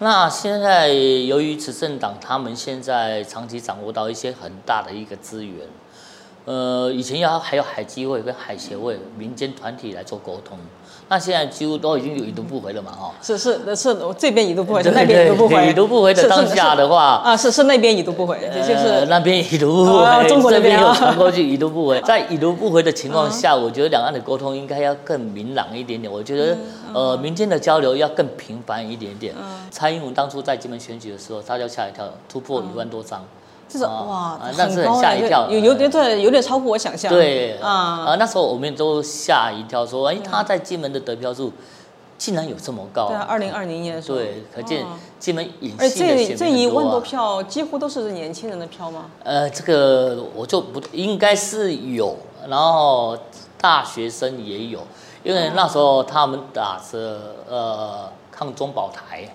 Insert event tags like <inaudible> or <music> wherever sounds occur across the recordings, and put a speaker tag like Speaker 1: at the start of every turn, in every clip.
Speaker 1: 那现在由于执政党他们现在长期掌握到一些很大的一个资源，呃，以前要还有海基会跟海协会民间团体来做沟通，那现在几乎都已经有已读不回了嘛，哈。
Speaker 2: 是是那是，我这边已读不回，
Speaker 1: 对
Speaker 2: 那边已读不回，
Speaker 1: 对已读不回的当下的话
Speaker 2: 啊，是是那边已读不回，也就
Speaker 1: 呃
Speaker 2: 是
Speaker 1: 那边已读不回，
Speaker 2: 哦 <laughs> 中国那
Speaker 1: 这边
Speaker 2: 边啊
Speaker 1: 有传过去已读不回。<laughs> 在已读不回的情况下，我觉得两岸的沟通应该要更明朗一点点。我觉得呃，民间的交流要更频繁一点点。蔡英文当初在金门选举的时候，大家吓一跳，突破一万多张。
Speaker 2: 这是
Speaker 1: 啊
Speaker 2: 哇
Speaker 1: 啊，那是很吓一跳
Speaker 2: 有有点对，有点超乎我想象。
Speaker 1: 对
Speaker 2: 啊，
Speaker 1: 啊，那时候我们都吓一跳，说，哎，他在金门的得票数竟然有这么高。
Speaker 2: 对。啊，二零二零年的时候，
Speaker 1: 对，可见
Speaker 2: 哦。
Speaker 1: 金门隐
Speaker 2: 而
Speaker 1: 性的选
Speaker 2: 这这一万多票几乎都是年轻人的票吗？
Speaker 1: 呃，这个我就不应该是有，然后大学生也有，因为那时候他们打着呃抗中保台，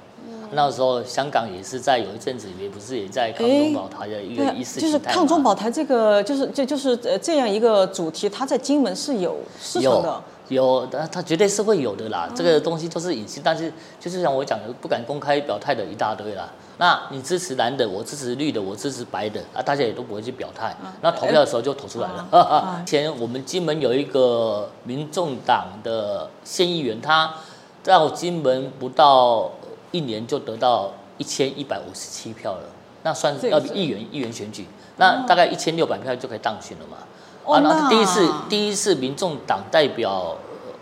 Speaker 1: 那时候香港也是在有一阵子也不是也在抗中保台的一个意识
Speaker 2: 就是抗中保台这个，就是就就是呃这样一个主题，它在金门是有市场的。
Speaker 1: 有，它它绝对是会有的啦。这个东西都是隐性，但是就是像我讲的，不敢公开表态的一大堆啦。那你支持蓝的，我支持绿的，我支持白的啊，大家也都不会去表态。那投票的时候就投出来了。<laughs> 以前我们金门有一个民众党的县议员，他到金门不到一年就得到一千一百五十七票了，那算是要比议员议员选举，那大概一千六百票就可以当选了嘛。
Speaker 2: 哦
Speaker 1: 啊，那
Speaker 2: 那
Speaker 1: 第一次第一次民众党代表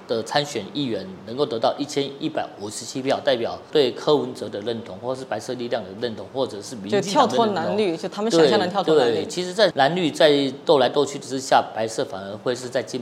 Speaker 1: 的参选议员能够得到一千一百五十七票，代表对柯文哲的认同，或是白色力量的认同，或者是民
Speaker 2: 就
Speaker 1: 进党
Speaker 2: 跳脱蓝绿，就他们想象的跳脱蓝
Speaker 1: 对，
Speaker 2: 绿。
Speaker 1: 其实，在蓝绿在斗来斗去之下，白色反而会是在金。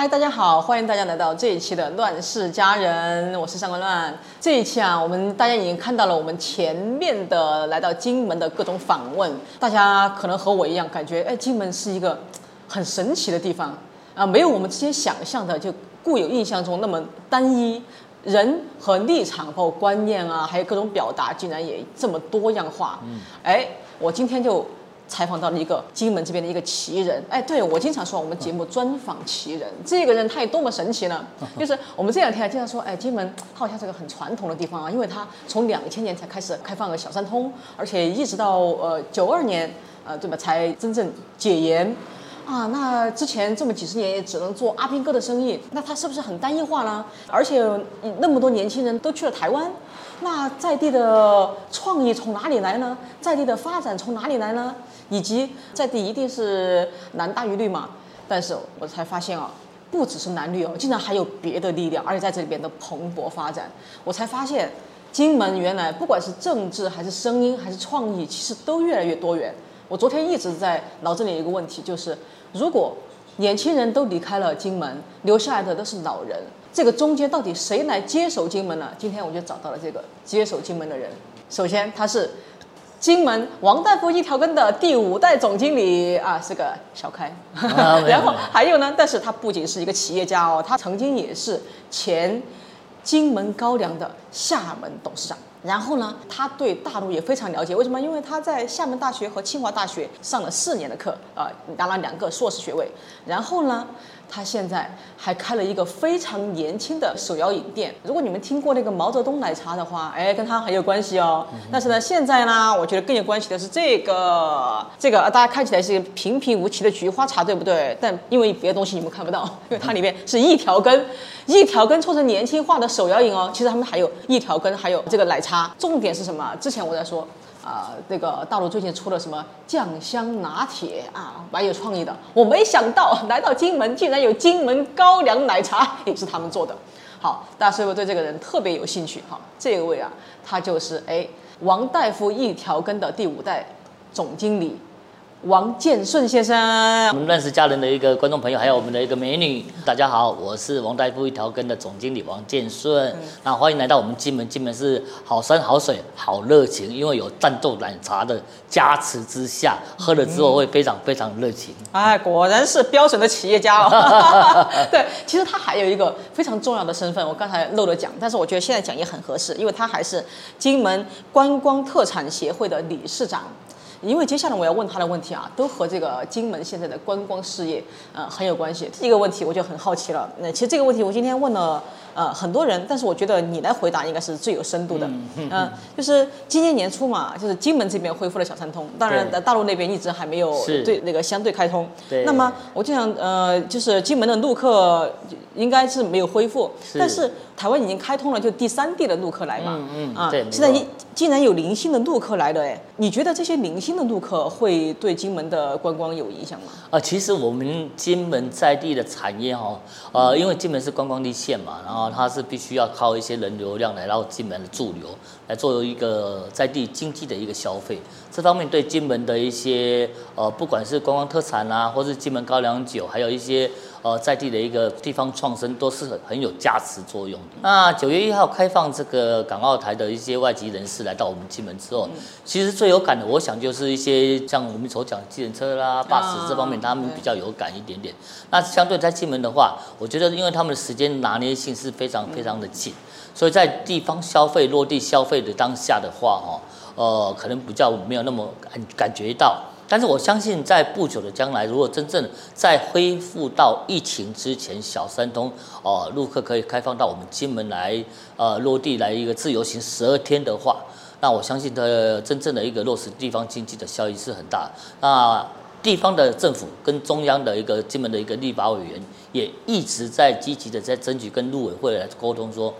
Speaker 2: 嗨，大家好，欢迎大家来到这一期的《乱世佳人》，我是上官乱。这一期啊，我们大家已经看到了我们前面的来到金门的各种访问，大家可能和我一样，感觉哎，金门是一个很神奇的地方啊，没有我们之前想象的就固有印象中那么单一。人和立场，包括观念啊，还有各种表达，竟然也这么多样化。嗯，哎，我今天就采访到了一个金门这边的一个奇人。哎，对我经常说我们节目专访奇人，这个人他有多么神奇呢？<laughs> 就是我们这两天还经常说，哎，金门它好像是个很传统的地方啊，因为它从两千年才开始开放了小三通，而且一直到呃九二年，呃对吧，才真正解严。啊，那之前这么几十年也只能做阿兵哥的生意，那他是不是很单一化呢？而且嗯那么多年轻人都去了台湾，那在地的创意从哪里来呢？在地的发展从哪里来呢？以及在地一定是蓝大于绿嘛？但是我才发现啊，不只是蓝绿哦，竟然还有别的力量，而且在这里边的蓬勃发展，我才发现金门原来不管是政治还是声音还是创意，其实都越来越多元。我昨天一直在脑子里有一个问题，就是如果年轻人都离开了金门，留下来的都是老人，这个中间到底谁来接手金门呢？今天我就找到了这个接手金门的人。首先，他是金门王大夫一条根的第五代总经理啊，是个小开。
Speaker 1: 啊 <laughs>
Speaker 2: 然后还有呢，但是他不仅是一个企业家哦，他曾经也是前金门高粱的厦门董事长。然后呢，他对大陆也非常了解。为什么？因为他在厦门大学和清华大学上了四年的课，啊、拿了两个硕士学位。然后呢，他现在还开了一个非常年轻的手摇饮店。如果你们听过那个毛泽东奶茶的话，哎，跟他很有关系哦。但是呢，现在呢，我觉得更有关系的是这个，这个大家看起来是平平无奇的菊花茶，对不对？但因为别的东西你们看不到，<laughs> 因为它里面是一条根，一条根做成年轻化的手摇饮哦。其实他们还有一条根，还有这个奶茶。重点是什么？之前我在说。啊、那个大陆最近出了什么酱香拿铁啊，蛮有创意的。我没想到来到金门，竟然有金门高粱奶茶，也是他们做的。好，大家是不是对这个人特别有兴趣？哈，这位啊，他就是哎王大夫一条根的第五代总经理王建顺先生。
Speaker 1: 我们认识家人的一个观众朋友，还有我们的一个美女，大家好，我是王大夫一条根的总经理王建顺。那欢迎来到我们金门，金门是好山好水好热情，因为有战斗奶茶的加持之下，喝了之后会非常非常热情。
Speaker 2: 哎，果然是标准的企业家哦。对，其实他还有一个非常重要的身份，我刚才漏了讲，但是我觉得现在讲也很合适，因为他还是金门观光特产协会的理事长。因为接下来我要问他的问题啊，都和这个金门现在的观光事业呃很有关系。第一个问题我就很好奇了，那其实这个问题我今天问了呃很多人，但是我觉得你来回答应该是最有深度的。嗯、就是今年年初嘛，就是金门这边恢复了小三通，当然大陆那边一直还没有对那个相对开通。
Speaker 1: 对
Speaker 2: 那么我就想呃，就是金门的陆客应该是没有恢复，
Speaker 1: 是
Speaker 2: 但是台湾已经开通了，就第三地的陆客来嘛。啊
Speaker 1: 嗯嗯对，
Speaker 2: 现在一既然有零星的陆客来了，哎，你觉得这些零星的陆客会对金门的观光有影响吗？
Speaker 1: 啊，其实我们金门在地的产业哈，呃，因为金门是观光地县嘛，然后它是必须要靠一些人流量来到金门的驻留，来做一个在地经济的一个消费。这方面对金门的一些呃，不管是观光特产啊，或是金门高粱酒，还有一些呃在地的一个地方创生，都是很很有加持作用的。那九月一号开放这个港澳台的一些外籍人士来到我们金门之后，其实最有感的，我想就是一些像我们所讲的计程车啦、巴士这方面，他们比较有感一点点。那相对在金门的话，我觉得因为他们的时间拿捏性是非常非常的紧，所以在地方消费落地消费的当下的话，哦，呃，可能比较没有那么感感觉到。但是我相信，在不久的将来，如果真正在恢复到疫情之前，小三通哦、陆客可以开放到我们金门来，呃，落地来一个自由行十二天的话，那我相信的真正的一个落实地方经济的效益是很大。那地方的政府跟中央的一个金门的一个立法委员也一直在积极的在争取跟陆委会来沟通说。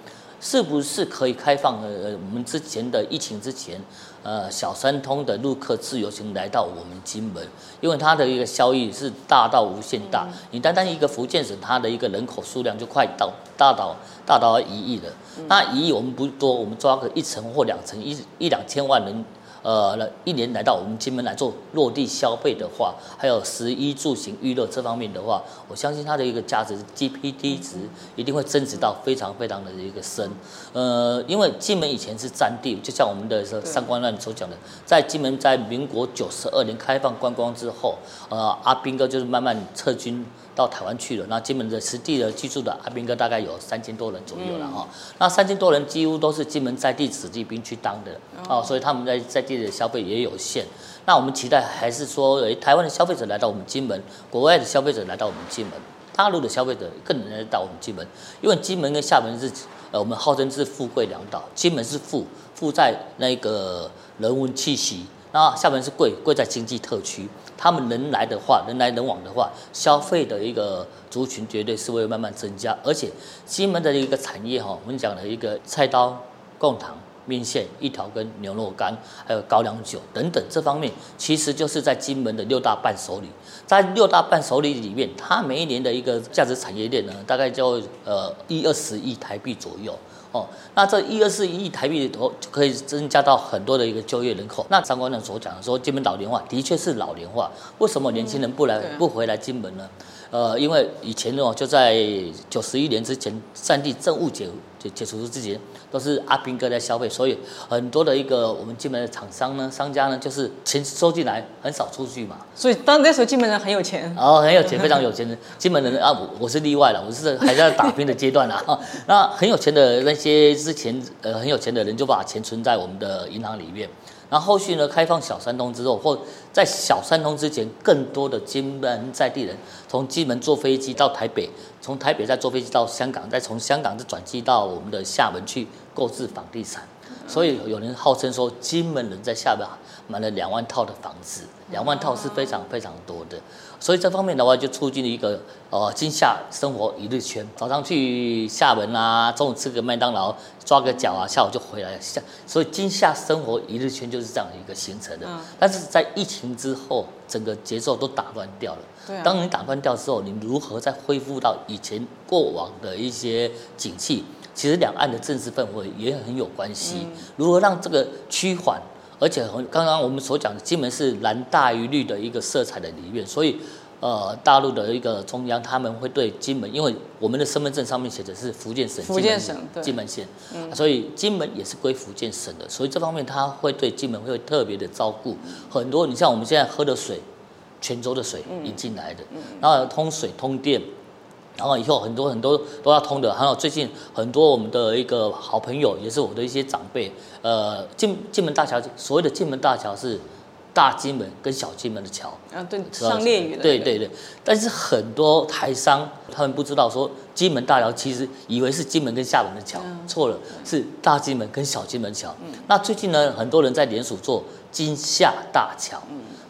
Speaker 1: 是不是可以开放呃我们之前的疫情之前，呃小三通的陆客自由行来到我们金门，因为它的一个效益是大到无限大。你单单一个福建省，它的一个人口数量就快到大到大到一亿了。那一亿我们不多，我们抓个一层或两层，一一两千万人。呃，那一年来到我们金门来做落地消费的话，还有食衣住行娱乐这方面的话，我相信它的一个价值 GPT 值一定会增值到非常非常的一个深。呃，因为金门以前是占地，就像我们的上官乱所讲的，在金门在民国九十二年开放观光之后，呃，阿兵哥就是慢慢撤军到台湾去了。那金门的实地的居住的阿兵哥大概有三千多人左右了哈、那三千多人几乎都是金门在地子弟兵去当的哦，所以他们在在地的消费也有限。那我们期待还是说，诶，台湾的消费者来到我们金门，国外的消费者来到我们金门，大陆的消费者更能来到我们金门，因为金门跟厦门是呃我们号称是富贵两岛，金门是富富在那个人文气息，那厦门是贵贵在经济特区。他们人来的话，人来人往的话，消费的一个族群绝对是会慢慢增加，而且西门的一个产业哈，我们讲的一个菜刀、贡糖。面线、一条跟、牛肉干，还有高粱酒等等，这方面其实就是在金门的六大伴手礼。在六大伴手礼里面，它每一年的一个价值产业链呢，大概就呃一二十亿台币左右。哦，那这一二四亿台币里头就可以增加到很多的一个就业人口。那张官长所讲的说，金门老龄化的确是老龄化，为什么年轻人不来、不回来金门呢？呃，因为以前哦，就在九十一年之前，战地政务解解解除之前，都是阿兵哥在消费，所以很多的一个我们金门的厂商呢、商家呢，就是钱收进来，很少出去嘛。
Speaker 2: 所以当那时候金门人很有钱，
Speaker 1: 哦很有钱，非常有钱的金门人啊，我我是例外了，我是还在打拼的阶段啦。<laughs> 那很有钱的那些之前呃很有钱的人，就把钱存在我们的银行里面。然后后续呢，开放小三通之后，或在小三通之前，更多的金门在地人从金门坐飞机到台北，从台北再坐飞机到香港，再从香港再转机到我们的厦门去购置房地产。所以有人号称说，金门人在厦门买了两万套的房子，两万套是非常非常多的。所以这方面的话，就促进了一个呃今夏生活一日圈。早上去厦门啊，中午吃个麦当劳，抓个脚啊，下午就回来。下所以今夏生活一日圈就是这样的一个形成的。
Speaker 2: 嗯
Speaker 1: 但是在疫情之后，整个节奏都打乱掉了。
Speaker 2: 对啊
Speaker 1: 当你打乱掉之后，你如何再恢复到以前过往的一些景气？其实两岸的政治氛围也很有关系。
Speaker 2: 嗯
Speaker 1: 如何让这个趋缓？而且很刚刚我们所讲的，金门是蓝大于绿的一个色彩的里面，所以呃，大陆的一个中央他们会对金门，因为我们的身份证上面写的是福建省
Speaker 2: 福建省
Speaker 1: 金门县，所以金门也是归福建省的，所以这方面他会对金门会特别的照顾。很多你像我们现在喝的水，泉州的水
Speaker 2: 嗯
Speaker 1: 引进来的，然后通水通电。然后以后很多很多都要通的，还有最近很多我们的一个好朋友，也是我的一些长辈，呃，进进门大桥，所谓的金门大桥是大金门跟小金门的桥。
Speaker 2: 啊，对，上列屿的。
Speaker 1: 对对对，但是很多台商他们不知道说金门大桥其实以为是金门跟厦门的桥，错了，是大金门跟小金门桥。那最近呢，很多人在联署做金厦大桥。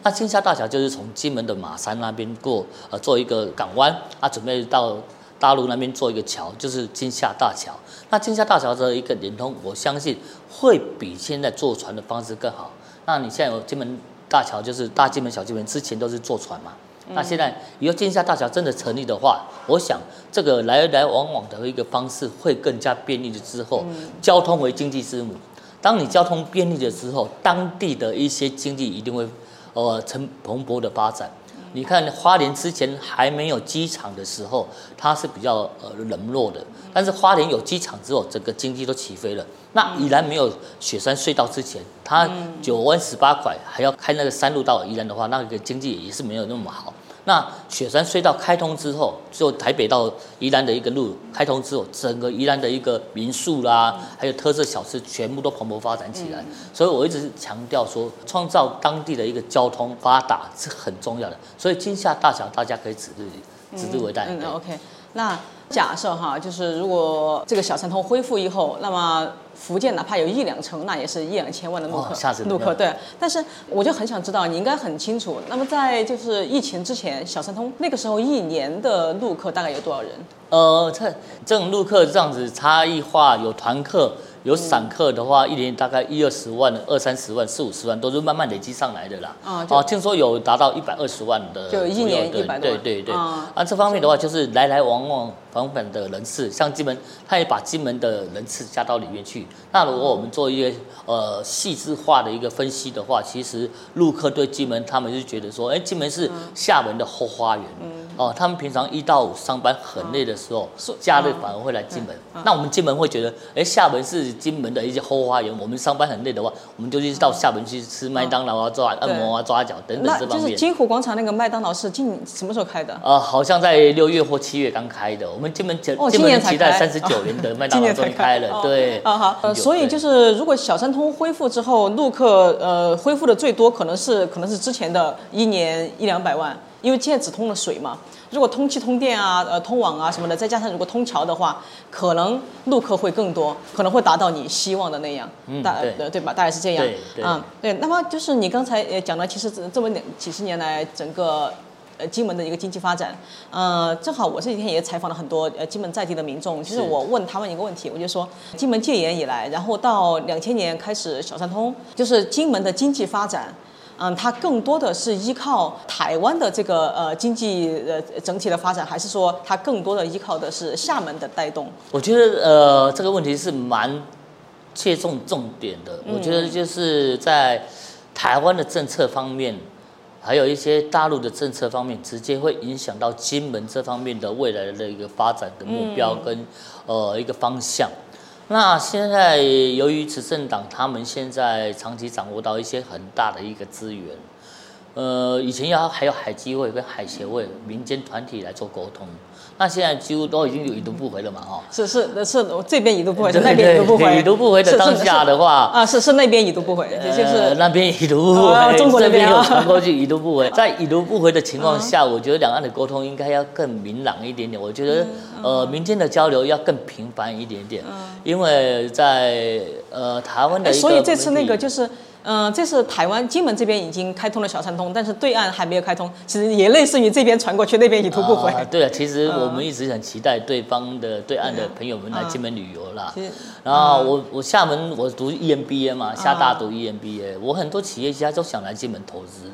Speaker 1: 那金厦大桥就是从金门的马山那边过，呃，做一个港湾，啊，准备到大陆那边做一个桥，就是金厦大桥。那金厦大桥的一个连通，我相信会比现在坐船的方式更好。那你现在有金门大桥，就是大金门、小金门，之前都是坐船嘛。那现在以后金厦大桥真的成立的话，我想这个来来往往的一个方式会更加便利的。之后，交通为经济之母，当你交通便利了之后，当地的一些经济一定会。呃，成蓬勃的发展。你看花莲之前还没有机场的时候，它是比较呃冷落的。但是花莲有机场之后，整个经济都起飞了。那宜兰没有雪山隧道之前，它九弯十八拐还要开那个山路到宜兰的话，那个经济也是没有那么好。那雪山隧道开通之后，就台北到宜兰的一个路开通之后，整个宜兰的一个民宿啦，还有特色小吃，全部都蓬勃发展起来。所以我一直强调说，创造当地的一个交通发达是很重要的。所以金厦大桥大家可以指日指日为待。
Speaker 2: 嗯，OK。那假设哈，就是如果这个小三通恢复以后，那么。福建哪怕有一两成，那也是一两千万的陆客，陆客对。但是我就很想知道，你应该很清楚。那么在就是疫情之前，小三通那个时候一年的陆客大概有多少人？
Speaker 1: 呃，这这种陆客这样子差异化，有团客。有散客的话，一年大概一二十万、二三十万、四五十万，都是慢慢累积上来的啦。啊，哦，听说有达到一百二十万的，
Speaker 2: 就一年一百
Speaker 1: 对对对。啊，这方面的话，就是来来往往往返的人次，像金门，他也把金门的人次加到里面去。那如果我们做一些呃细致化的一个分析的话，其实陆客对金门，他们就觉得说，哎，金门是厦门的后花园。嗯。哦，他们平常一到五上班很累的时候，假日反而会来金门。那我们金门会觉得，哎，厦门是金门的一些后花园。我们上班很累的话，我们就去到厦门去吃麦当劳啊、抓按摩啊、抓脚等等这方面。
Speaker 2: 就是金湖广场那个麦当劳是近什么时候开的？
Speaker 1: 呃，好像在六月或七月刚开的。我们金门金金门期待三十九年的麦当劳终于开了，对。
Speaker 2: 啊好，呃，所以就是如果小三通恢复之后，陆客呃恢复的最多可能是可能是之前的一年一两百万。因为现在只通了水嘛，如果通气、通电啊、呃、通网啊什么的，再加上如果通桥的话，可能路客会更多，可能会达到你希望的那样，大对对吧？大概是这样，
Speaker 1: 嗯，
Speaker 2: 对。那么就是你刚才也讲了，其实这么两几十年来整个呃金门的一个经济发展，呃，正好我这几天也采访了很多呃金门在地的民众，其实我问他们一个问题，我就说金门戒严以来，然后到两千年开始小三通，就是金门的经济发展。嗯，它更多的是依靠台湾的这个呃经济呃整体的发展，还是说它更多的依靠的是厦门的带动？
Speaker 1: 我觉得呃这个问题是蛮切中重点的。我觉得就是在台湾的政策方面，还有一些大陆的政策方面，直接会影响到金门这方面的未来的一个发展的目标跟呃一个方向。那现在由于执政党他们现在长期掌握到一些很大的一个资源，呃，以前要还有海基会跟海协会民间团体来做沟通。那现在几乎都已经有已读不回了嘛，哈。
Speaker 2: 是是是，这边已读不回，那边已读不回。
Speaker 1: 已读不回的当下的话，
Speaker 2: 啊，是是那边已读不回，就是
Speaker 1: 那边已读不回，
Speaker 2: 中国那边
Speaker 1: 有传过去已读不回。<laughs> 在已读不回的情况下，我觉得两岸的沟通应该要更明朗一点点。我觉得呃，民间的交流要更频繁一点点，因为在呃台湾的。
Speaker 2: 所以这次那个就是。嗯，这是台湾金门这边已经开通了小三通，但是对岸还没有开通。其实也类似于这边传过去，那边已读不回。
Speaker 1: 对啊，其实我们一直很期待对方的对岸的朋友们来金门旅游啦。然后我我厦门我读 EMBA 嘛，厦大读 EMBA，我很多企业家都想来金门投资，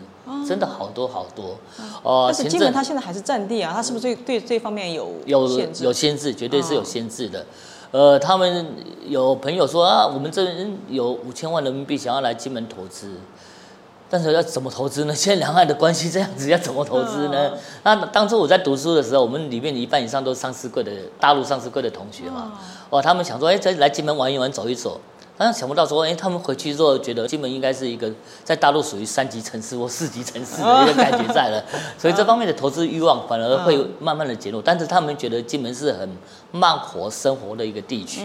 Speaker 1: 真的好多好多。
Speaker 2: 哦，但是金门它现在还是占地啊，它是不是对对这方面有
Speaker 1: 有有限制？绝对是有限制的。呃，他们有朋友说啊，我们这边有五千万人民币想要来金门投资，但是要怎么投资呢？现在两岸的关系这样子，要怎么投资呢？那当初我在读书的时候，我们里面一半以上都是上市柜的大陆上市柜的同学嘛，哦，他们想说，哎，这来金门玩一玩，走一走。但是想不到说，哎，他们回去之后觉得金门应该是一个在大陆属于三级城市或四级城市的一个感觉在了，<laughs> 所以这方面的投资欲望反而会慢慢的减弱。但是他们觉得金门是很慢活生活的一个地区。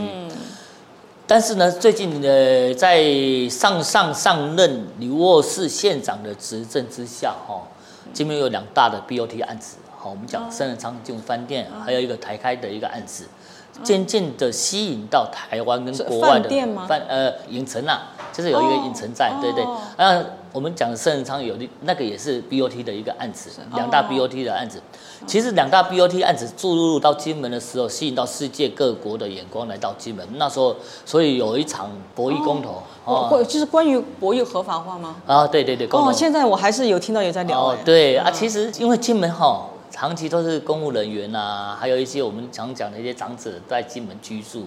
Speaker 1: 但是呢，最近呃，在上上上任李沃市县长的执政之下，哈，金门有两大的 BOT 案子，好，我们讲深圳长进饭店，还有一个台开的一个案子，渐渐的吸引到台湾跟国外的饭呃影城啊，就是有一个影城在，对对，那我们讲的深圳昌有那个也是 BOT 的一个案子，两大 BOT 的案子。其实两大 BOT 案子注入到金门的时候，吸引到世界各国的眼光来到金门。那时候，所以有一场博弈公投，
Speaker 2: 哦，就是关于博弈合法化吗？
Speaker 1: 啊，对对对，
Speaker 2: 哦，现在我还是有听到有在聊。哦，
Speaker 1: 对啊，其实因为金门哈，长期都是公务人员呐，还有一些我们常讲的一些长者在金门居住，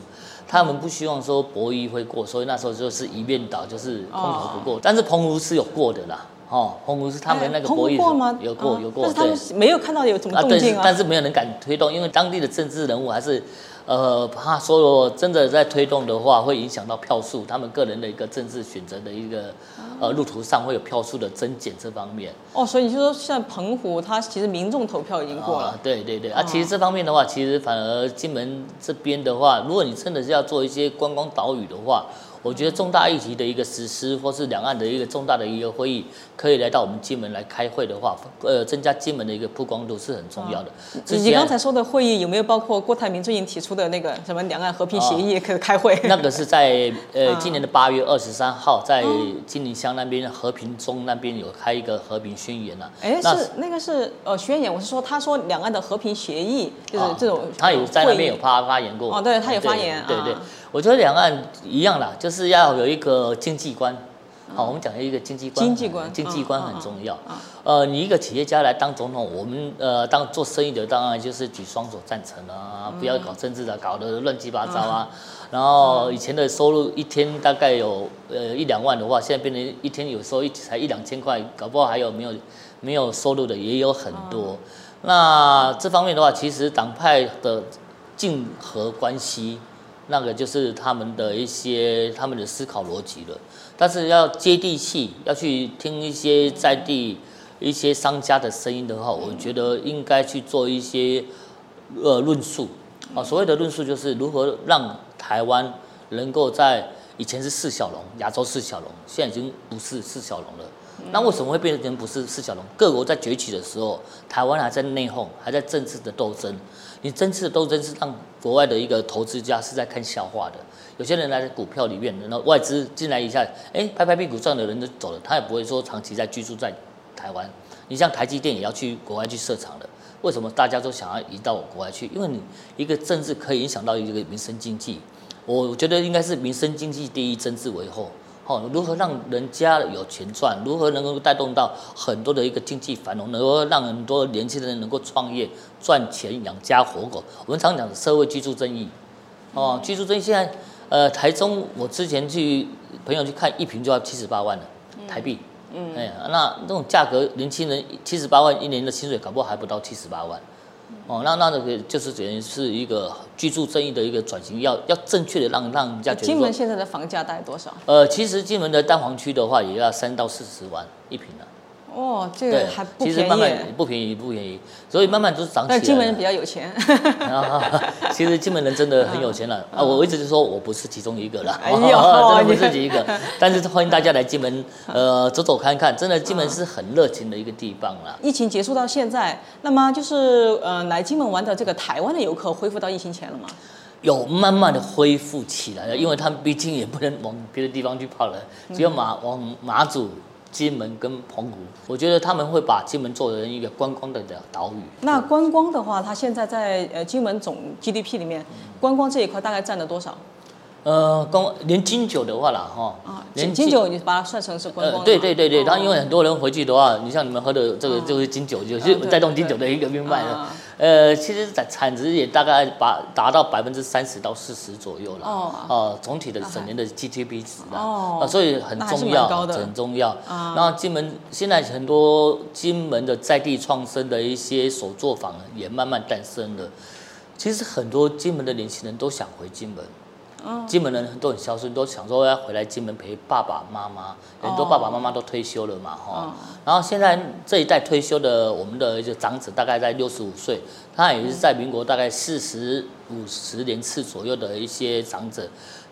Speaker 1: 他们不希望说博弈会过，所以那时候就是一面倒，就是空投不过。但是澎湖是有过的啦。哦，澎湖是他们那个博弈有过有过，
Speaker 2: 但是没有看到有什么动静
Speaker 1: 啊。但是没有人敢推动，因为当地的政治人物还是，呃，怕说真的在推动的话，会影响到票数，他们个人的一个政治选择的一个呃路途上会有票数的增减这方面。
Speaker 2: 哦，所以你就说像澎湖，它其实民众投票已经过了。
Speaker 1: 对对对，啊，其实这方面的话，其实反而金门这边的话，如果你真的是要做一些观光岛屿的话。我觉得重大议题的一个实施，或是两岸的一个重大的一个会议，可以来到我们金门来开会的话，呃，增加金门的一个曝光度是很重要的。
Speaker 2: 你刚才说的会议有没有包括郭台铭最近提出的那个什么两岸和平协议可以开会？
Speaker 1: 那个是在 <laughs> 呃今年的八月二十三号，在金陵乡那边和平中那边有开一个和平宣言了。
Speaker 2: 哎，是那个是呃宣言，我是说他说两岸的和平协议就是这种，
Speaker 1: 他有在那边有发发言过。
Speaker 2: 哦，对他有发言，
Speaker 1: 对对。我觉得两岸一样啦，就是要有一个经济观。好，我们讲一个经济观，
Speaker 2: 经济观，
Speaker 1: 经济观很重要。呃，你一个企业家来当总统，我们呃当做生意的当然就是举双手赞成啊，不要搞政治的，搞得乱七八糟啊。然后以前的收入一天大概有呃一两万的话，现在变成一天有时候一才一两千块，搞不好还有没有没有收入的也有很多。那这方面的话，其实党派的竞合关系。那个就是他们的一些他们的思考逻辑了，但是要接地气，要去听一些在地一些商家的声音的话，我觉得应该去做一些呃论述啊。所谓的论述就是如何让台湾能够在以前是四小龙，亚洲四小龙，现在已经不是四小龙了。那为什么会变成不是四小龙？各国在崛起的时候，台湾还在内讧，还在政治的斗争。你真次的斗争是让国外的一个投资家是在看笑话的。有些人来股票里面，然后外资进来一下，哎，拍拍屁股赚的人就走了，他也不会说长期在居住在台湾。你像台积电也要去国外去设厂的，为什么大家都想要移到国外去？因为你一个政治可以影响到一个民生经济，我觉得应该是民生经济第一，政治为后。哦，如何让人家有钱赚？如何能够带动到很多的一个经济繁荣？能够让很多年轻人能够创业赚钱养家活口？我们常讲的社会居住正义，哦，居住正义现在，呃，台中我之前去朋友去看一平就要七十八万了台币，嗯，哎，那那种价格，年轻人七十八万一年的薪水，搞不好还不到七十八万。哦，那那那个就是等于是一个居住正义的一个转型，要要正确的让让人家觉得。
Speaker 2: 金门现在的房价大概多少？
Speaker 1: 呃，其实金门的蛋黄区的话，也要三到四十万一平了。
Speaker 2: 哦，这个还不便宜。
Speaker 1: 其实慢慢不便宜，不便宜，所以慢慢都是涨起来。
Speaker 2: 但金门人比较有钱。<laughs>
Speaker 1: 其实金门人真的很有钱了啊！我一直就说我不是其中一个了，<laughs> 真的不是一个。<laughs> 但是欢迎大家来金门，呃，走走看看，真的金门是很热情的一个地方啦。
Speaker 2: 疫情结束到现在，那么就是呃，来金门玩的这个台湾的游客恢复到疫情前了吗？
Speaker 1: 有慢慢的恢复起来了，因为他们毕竟也不能往别的地方去跑了，只有马往马祖。金门跟澎湖，我觉得他们会把金门做成一个观光的岛屿。
Speaker 2: 那观光的话，它现在在呃金门总 GDP 里面，观光这一块大概占了多少？
Speaker 1: 呃，光连金酒的话啦，哈，
Speaker 2: 啊，连金酒你把它算成是观光。
Speaker 1: 对对对对，然后因为很多人回去的话，你像你们喝的这个就是金酒，就是带动金酒的一个命脉了。呃，其实产产值也大概把达到百分之三十到四十左右了。哦。呃，总体的整年的 GDP 值啊，哦，所以很重要，很重要。啊。然后金门现在很多金门的在地创生的一些手作坊也慢慢诞生了。其实很多金门的年轻人都想回金门。金门人都很孝顺，都想说要回来金门陪爸爸妈妈。很多爸爸妈妈都退休了嘛，哈。然后现在这一代退休的我们的一个长子，大概在六十五岁，他也是在民国大概四十五十年次左右的一些长者。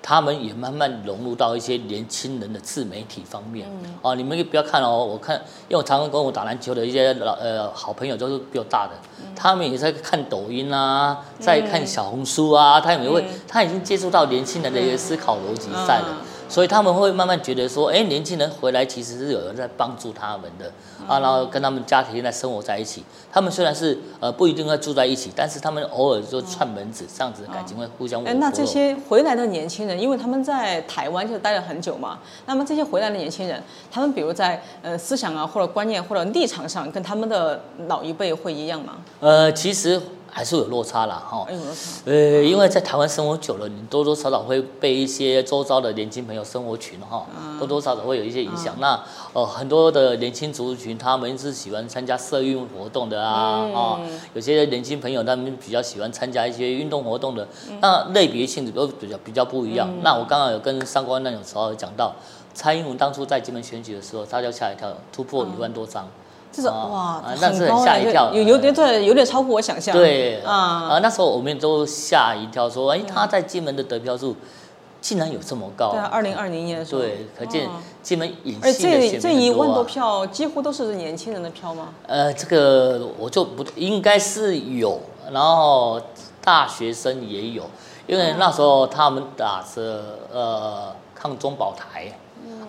Speaker 1: 他们也慢慢融入到一些年轻人的自媒体方面。哦，你们不要看哦，我看，因为我常常跟我打篮球的一些老呃好朋友，都是比我大的，他们也在看抖音啊，在看小红书啊，他也会，他已经接触到年轻人的一个思考逻辑在了。所以他们会慢慢觉得说，哎，年轻人回来其实是有人在帮助他们的啊，然后跟他们家庭在生活在一起。他们虽然是呃不一定会住在一起，但是他们偶尔就串门子，这样子的感情会互相。
Speaker 2: 哎，那这些回来的年轻人，因为他们在台湾就待了很久嘛，那么这些回来的年轻人，他们比如在呃思想啊或者观念或者立场上，跟他们的老一辈会一样吗？
Speaker 1: 呃，其实。还是有落差啦，哈，呃，因为在台湾生活久了，你多多少少会被一些周遭的年轻朋友生活群，哈，多多少少会有一些影响。那，呃，很多的年轻族群，他们是喜欢参加社运活动的啊，啊，有些年轻朋友他们比较喜欢参加一些运动活动的，那类别性质都比较比较不一样。那我刚刚有跟上官那种时候讲到，蔡英文当初在金门选举的时候，他就吓一跳，突破一万多张。
Speaker 2: 这种哇，
Speaker 1: 那是很吓一跳，
Speaker 2: 有有点对，有点超乎我想象。
Speaker 1: 对啊，啊，那时候我们都吓一跳，说，哎，他在金门的得票数竟然有这么高。
Speaker 2: 对啊，二零二零年的时候。
Speaker 1: 对，可见金门隐性
Speaker 2: 的这这一万多票，几乎都是年轻人的票吗？
Speaker 1: 呃，这个我就不应该是有，然后大学生也有，因为那时候他们打着呃抗中保台。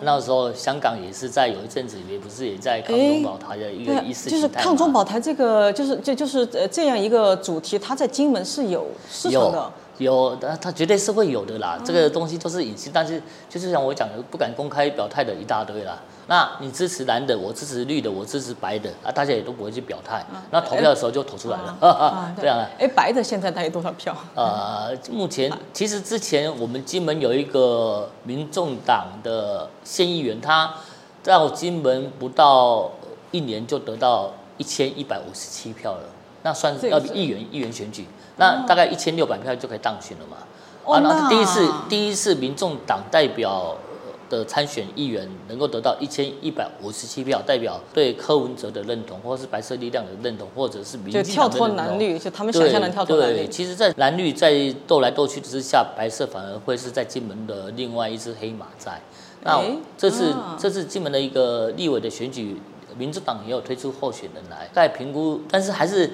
Speaker 1: 那时候香港也是在有一阵子也不是也在抗中保台的一个意识
Speaker 2: 就是抗中保台这个就是就就是呃这样一个主题，它在金门是有市场的，
Speaker 1: 有，它它绝对是会有的啦。这个东西都是隐形，但是就是像我讲的，不敢公开表态的一大堆啦。那你支持蓝的，我支持绿的，我支持白的啊，大家也都不会去表态。那投票的时候就投出来了，<laughs> 这样啊。
Speaker 2: 哎，白的现在大概多少票？
Speaker 1: 呃，目前其实之前我们金门有一个民众党的县议员，他到金门不到一年就得到一千一百五十七票了，那算是要比议员议员选举，那大概一千六百票就可以当选了嘛。
Speaker 2: 啊，那
Speaker 1: 第一次第一次民众党代表。的参选议员能够得到一千一百五十七票，代表对柯文哲的认同，或者是白色力量的认同，或者是民进党的
Speaker 2: 跳脱蓝绿，就他们想象的跳脱蓝绿。
Speaker 1: 对，其实，在蓝绿在斗来斗去之下，白色反而会是在金门的另外一只黑马在。那这次这次金门的一个立委的选举，民主党也有推出候选人来在评估，但是还是。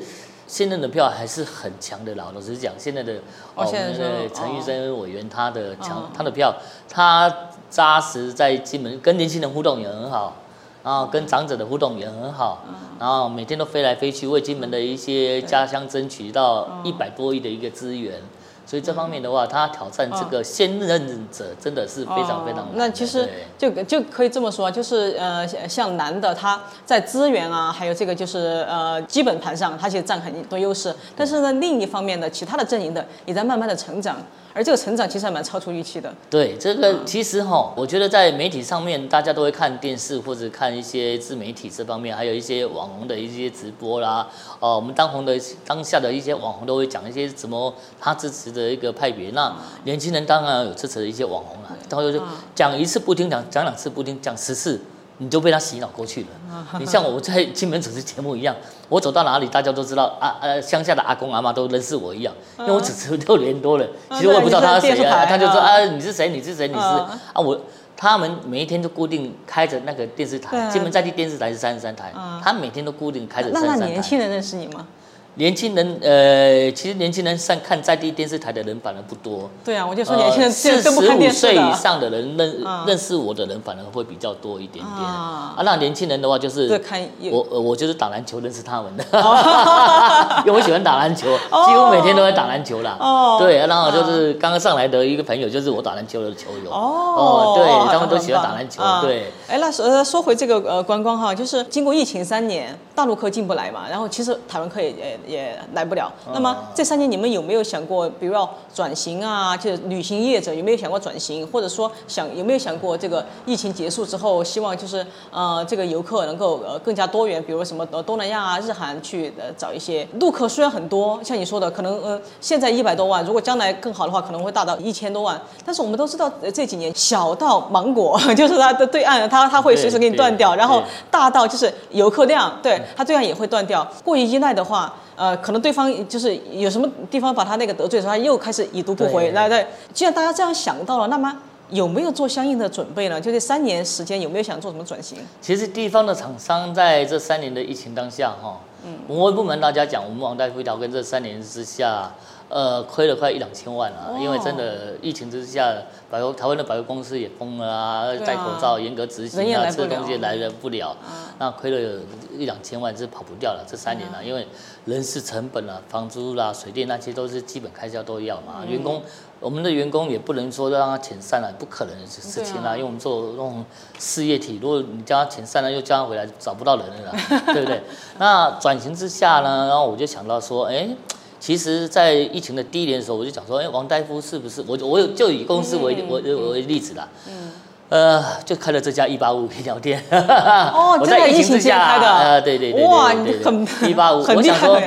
Speaker 1: 现任的票还是很强的，老老实讲，现在的
Speaker 2: 哦，现在
Speaker 1: 的陈玉生委员他的强，他的票，他扎实在金门，跟年轻人互动也很好，然后跟长者的互动也很好，然后每天都飞来飞去，为金门的一些家乡争取到一百多亿的一个资源。所以这方面的话，他挑战这个先任者真的是非常非常难。
Speaker 2: 那其实就就可以这么说，就是呃，像男的他在资源啊，还有这个就是呃基本盘上，他其实占很多优势。但是呢，另一方面的其他的阵营的也在慢慢的成长。而这个成长其实还蛮超出预期的。
Speaker 1: 对，这个其实哈，我觉得在媒体上面，大家都会看电视或者看一些自媒体这方面，还有一些网红的一些直播啦。哦，我们当红的当下的一些网红都会讲一些什么他支持的一个派别。那年轻人当然有支持的一些网红啦，然后就讲一次不听，讲讲两次不听，讲十次。你就被他洗脑过去了。你像我在金门主持节目一样，我走到哪里，大家都知道啊呃，乡下的阿公阿妈都认识我一样，因为我主持六年多了，其实我也不知道他是谁啊，他就说啊你是谁你是谁你是啊我他们每一天都固定开着那个电视台，金门在地电视台是三十三台，他每天都固定开着三十三台。
Speaker 2: 那年轻人认识你吗？
Speaker 1: 年轻人，呃，其实年轻人上看在地电视台的人反而不多。
Speaker 2: 对啊，我就说年轻人
Speaker 1: 四十五岁以上的人认认识我的人反而会比较多一点点。啊，那年轻人的话就是
Speaker 2: 看
Speaker 1: 我，我就是打篮球认识他们的，<laughs> 因为我喜欢打篮球，几乎每天都在打篮球啦。哦，对，然后就是刚刚上来的一个朋友，就是我打篮球的球友。哦，对他们都喜欢打篮球。对，
Speaker 2: 哎，那说说回这个呃观光哈，就是经过疫情三年，大陆客进不来嘛，然后其实台湾客也。也来不了。那么这三年你们有没有想过，比如要转型啊？就是旅行业者有没有想过转型，或者说想有没有想过这个疫情结束之后，希望就是呃这个游客能够呃更加多元，比如什么呃东南亚啊、日韩去呃找一些陆客，虽然很多，像你说的，可能呃现在一百多万，如果将来更好的话，可能会大到一千多万。但是我们都知道这几年小到芒果，<laughs> 就是它的对岸，它它会随时给你断掉，然后大到就是游客量，对它对岸也会断掉。过于依赖的话。呃，可能对方就是有什么地方把他那个得罪的时候，他又开始已读不回。
Speaker 1: 对
Speaker 2: 那对，既然大家这样想到了，那么有没有做相应的准备呢？就这三年时间，有没有想做什么转型？
Speaker 1: 其实地方的厂商在这三年的疫情当下，哈，嗯，我不瞒大家讲，我们王大夫一条跟这三年之下，呃，亏了快一两千万啊，
Speaker 2: 哦
Speaker 1: 因为真的疫情之下，百货台湾的百货公司也封了啊，戴口罩严格执行啊，这个东西来了。不了，那亏了一两千万是跑不掉了，这三年
Speaker 2: 嗯
Speaker 1: 啊，因为人事成本啊、房租啦、水电那些都是基本开销都要嘛，
Speaker 2: 嗯。
Speaker 1: 员工。我们的员工也不能说让他遣散了，不可能的事情
Speaker 2: 啊
Speaker 1: 因为我们做那种事业体，如果你叫他遣散了，又叫他回来，找不到人了啦，<laughs> 对不对？那转型之下呢，然后我就想到说，哎，其实，在疫情的第一年的时候，我就讲说，哎，王大夫是不是？我我有就以公司为
Speaker 2: 嗯
Speaker 1: 我我为例子啦，嗯，呃，就开了这家一八五医疗店，
Speaker 2: 哦 <laughs>
Speaker 1: 我在疫情之下，
Speaker 2: 开的
Speaker 1: 呃，对对对对
Speaker 2: 哇
Speaker 1: 对对
Speaker 2: 你很
Speaker 1: 一八五，我想说。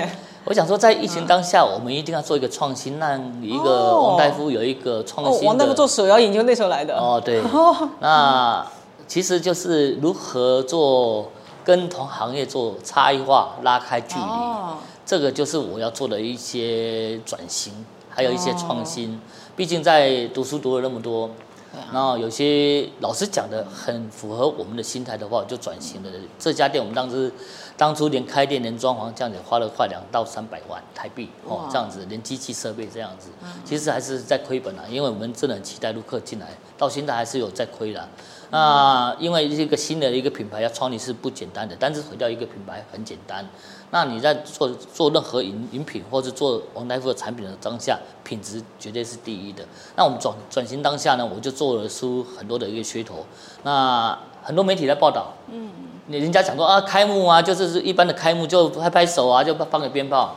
Speaker 1: 我想说，在疫情当下，我们一定要做一个创新，让一个
Speaker 2: 哦
Speaker 1: 王大夫有一个创
Speaker 2: 哦
Speaker 1: 新，哦。
Speaker 2: 王大夫做手摇饮就那时候来的。
Speaker 1: 哦，对，<laughs> 那其实就是如何做跟同行业做差异化，拉开距离，
Speaker 2: 哦，
Speaker 1: 这个就是我要做的一些转型，还有一些
Speaker 2: 哦
Speaker 1: 创新。毕竟在读书读了那么多，
Speaker 2: 啊
Speaker 1: 然后有些老师讲的很符合我们的心态的话，我就转型了。这家店我们当时当初连开店连装潢这样子花了快两到三百万台币哦
Speaker 2: 哇，
Speaker 1: 这样子连机器设备这样子，其实还是在亏本啊，因为我们真的很期待陆客进来，到现在还是有在亏的。那因为一个新的一个品牌要创立是不简单的，但是毁掉一个品牌很简单。那你在做做任何饮饮品或者做王大夫的产品的当下，品质绝对是第一的。那我们转转型当下呢，我就做了出很多的一个噱头。那很多媒体在报道，嗯，人家讲说啊，开幕啊，就是是一般的开幕就拍拍手啊，就放个鞭炮。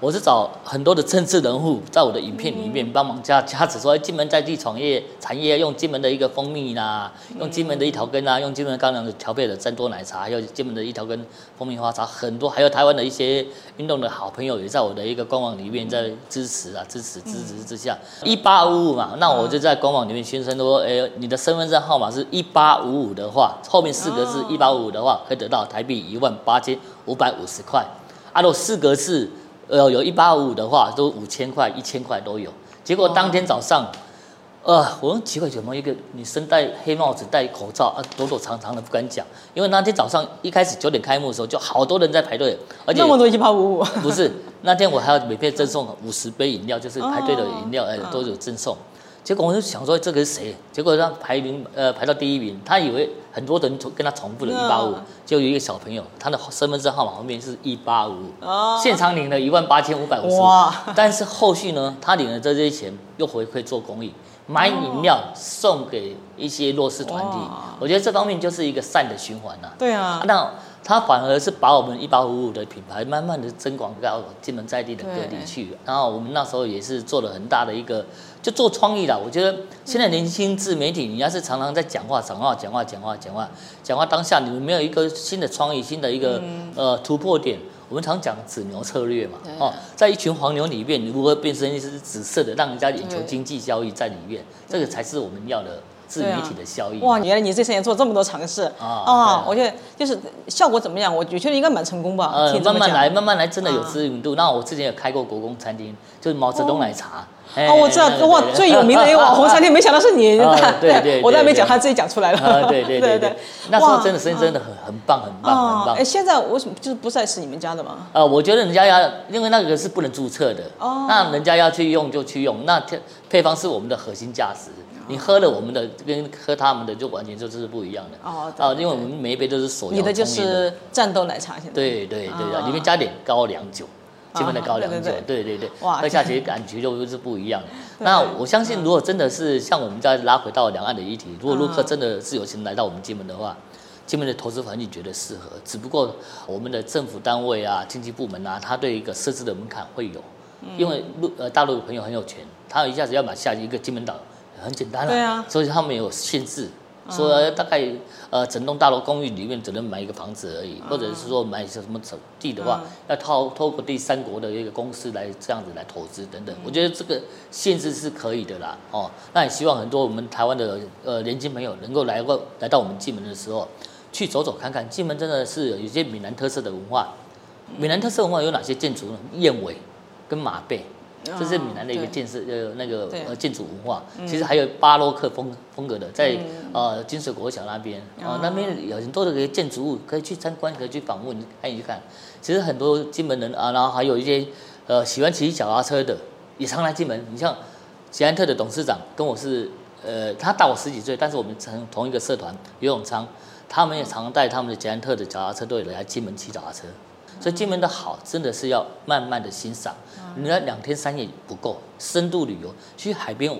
Speaker 1: 我是找很多的政治人物在我的影片里面帮忙加加持说，哎金门在地创业产业用金门的一个蜂蜜啦，用金门的一条根啊，用金门的高粱的调配的珍多奶茶，还有金门的一条根蜂蜜花茶，很多还有台湾的一些运动的好朋友也在我的一个官网里面在支持啊，支持支持之下，一八五五嘛，那我就在官网里面宣称说，哎，你的身份证号码是一八五五的话，后面四个字一八五五的话，可以得到台币一万八千五百五十块，啊，如果四个字。呃，有一八五五的话，都五千块、一千块都有。结果当天早上，呃，我很奇怪，怎么一个女生戴黑帽子、戴口罩啊，躲躲藏藏的不敢讲，因为那天早上一开始九点开幕的时候，就好多人在排队，而且
Speaker 2: 那么多一八五五，
Speaker 1: 不是那天我还要免费赠送五十杯饮料，就是排队的饮料，哎、
Speaker 2: 哦 <laughs>
Speaker 1: 都有赠送。结果我就想说这个是谁？结果他排名呃排到第一名，他以为很多人跟他重复了一八五
Speaker 2: 嗯，
Speaker 1: 就有一个小朋友，他的身份证号码后面是一八五，
Speaker 2: 哦。
Speaker 1: 现场领了一万八千五百五十
Speaker 2: 哇，
Speaker 1: 但是后续呢，他领了这些钱又回馈做公益，买饮料送给一些弱势团体，我觉得这方面就是一个善的循环呐、
Speaker 2: 对啊，
Speaker 1: 那他反而是把我们一八五五的品牌慢慢的增广到金门在地的各地去，然后我们那时候也是做了很大的一个，就做创意啦。我觉得现在年轻自媒体，你要是常常在讲话、讲话、讲话、讲话、讲话、讲话，当下你们没有一个新的创意、新的一个、呃突破点。我们常讲紫牛策略嘛，哦，在一群黄牛里面，你如何变成一只紫色的，让人家眼球经济交易在里面，这个才是我们要的自媒体的效益。
Speaker 2: 哇，原来你这些年做这么多尝试
Speaker 1: 啊
Speaker 2: 啊！我觉得就是效果怎么样？我觉得应该蛮成功吧。
Speaker 1: 呃慢慢来，慢慢来，真的有
Speaker 2: 啊
Speaker 1: 知名度。那我之前也开过国公餐厅，就是毛泽东奶茶。哎
Speaker 2: 哦，我知道，哇，最有名的一个网红餐厅，<laughs> 没想到是你。
Speaker 1: 啊对 <laughs> 对对
Speaker 2: 我都还没
Speaker 1: 对
Speaker 2: 讲，他自己讲出来了。
Speaker 1: 啊，对对对对，那时候真的生意真的很很棒，很棒，很
Speaker 2: 哦，
Speaker 1: 棒
Speaker 2: 哎，。现在为什么就是不再是你们家的吗？
Speaker 1: 呃，我觉得人家要，因为那个是不能注册的，
Speaker 2: 哦
Speaker 1: 那人家要去用就去用，那配配方是我们的核心价值。你喝了我们的跟喝他们的就完全就是不一样的。
Speaker 2: 哦对
Speaker 1: 啊，因为我们每一杯都是手摇
Speaker 2: 你的就是战斗奶茶，现在。
Speaker 1: 对对对
Speaker 2: 啊
Speaker 1: 啊，里面加点高粱酒，金门的高粱酒
Speaker 2: 对对，
Speaker 1: 对喝下去感觉就是不一样。那我相信，如果真的是像我们再拉回到两岸的议题，如果陆客真的是有钱来到我们金门的话，金门的投资环境绝对适合。只不过我们的政府单位啊、经济部门啊，他对一个设置的门槛会有，因为陆呃大陆的朋友很有钱，他一下子要买下一个金门岛很简单了，
Speaker 2: 对啊
Speaker 1: 所以他们有限制。说大概呃整栋大楼公寓里面只能买一个房子而已，或者是说买什么地的话，要透透过第三国的一个公司来这样子来投资等等。我觉得这个限制是可以的啦，哦，那也希望很多我们台湾的呃年轻朋友能够来过来到我们金门的时候，去走走看看，金门真的是有一些闽南特色的文化。闽南特色文化有哪些建筑呢？燕尾跟马背。这是闽南的一个建设呃那个呃建筑文化，其实还有巴洛克风风格的，在呃金水国小那边。啊、那边有很多的一个建筑物可以去参观，可以去访问，可以去看。其实很多金门人啊，然后还有一些呃喜欢骑脚踏车的，也常来金门。你像捷安特的董事长跟我是呃，他大我十几岁，但是我们成同一个社团游泳仓，他们也常带他们的捷安特的脚踏车队来金门骑脚踏车。所以金门的好真的是要慢慢的欣赏，你那两天三夜不够，深度旅游去海边，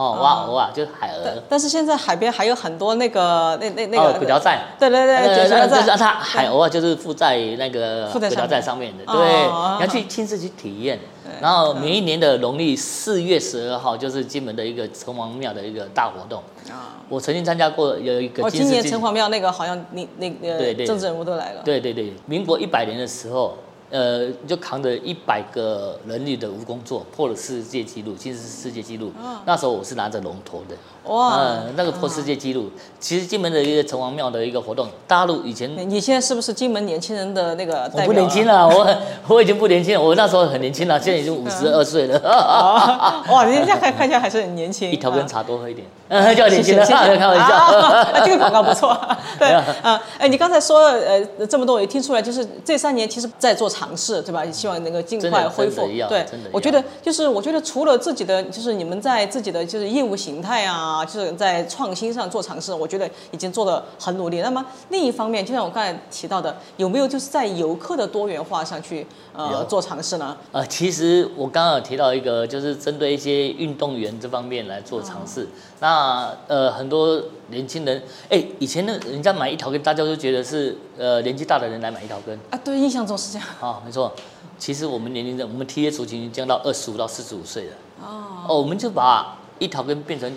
Speaker 1: 哦挖鹅啊，就是海鹅，
Speaker 2: 但是现在海边还有很多那个那那那个
Speaker 1: 哦鬼条寨，
Speaker 2: 对对对，
Speaker 1: 呃
Speaker 2: 九条寨
Speaker 1: 那就是它海鹅啊，就是附在那个
Speaker 2: 附在上面。
Speaker 1: 轨道在上面的，
Speaker 2: 哦
Speaker 1: 对，
Speaker 2: 哦
Speaker 1: 你要去亲自去体验。然后每一年的农历四月十二号，就是金门的一个城隍庙的一个大活动。
Speaker 2: 啊。
Speaker 1: 我曾经参加过有一个
Speaker 2: 今年城隍庙那个好像你那
Speaker 1: 对对
Speaker 2: 个政治人物都来了。
Speaker 1: 对对对，民国一百年的时候，呃，就扛着一百个人力的蜈蚣座，破了世界纪录，其实是世界纪录。那时候我是拿着龙头的，
Speaker 2: 哇
Speaker 1: 嗯，那个破世界纪录。其实金门的一个城隍庙的一个活动，大陆以前
Speaker 2: 你现在是不是金门年轻人的那个代表？
Speaker 1: 我不年轻。了，<laughs> 我我已经不年轻了，我那时候很年轻了，现在已经五十二岁了。
Speaker 2: 啊，<laughs> 哇，你这样看看起来还是很年轻。<laughs>
Speaker 1: 一条根
Speaker 2: 啊
Speaker 1: 茶多喝一点，嗯，叫年轻了，
Speaker 2: 谢谢谢谢
Speaker 1: 开玩笑。
Speaker 2: 啊 <laughs> 这个广告不错。<laughs> 对，啊，哎，你刚才说呃这么多，我也听出来，就是这三年其实在做尝试，对吧？希望能够尽快恢复。对
Speaker 1: 真的要，
Speaker 2: 我觉得就是我觉得除了自己的，就是你们在自己的就是业务形态啊，就是在创新上做尝试，我觉得已经做的很努力。那么另一方面，就像我刚才提到的，有没有就是在游客的多元化上去呃做尝试呢？
Speaker 1: 呃，其实我刚刚有提到一个，就是针对一些运动员这方面来做尝试。那呃，很多年轻人，哎，以前那，人家买一条根，大家都觉得是呃年纪大的人来买一条根。
Speaker 2: 啊，对，印象中是这样。
Speaker 1: 啊、没错。其实我们年龄的，我们 T A 族群已经降到二十五到四十五岁了。
Speaker 2: 哦，
Speaker 1: 哦，我们就把一条根变成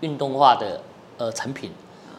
Speaker 1: 运动化的呃产品，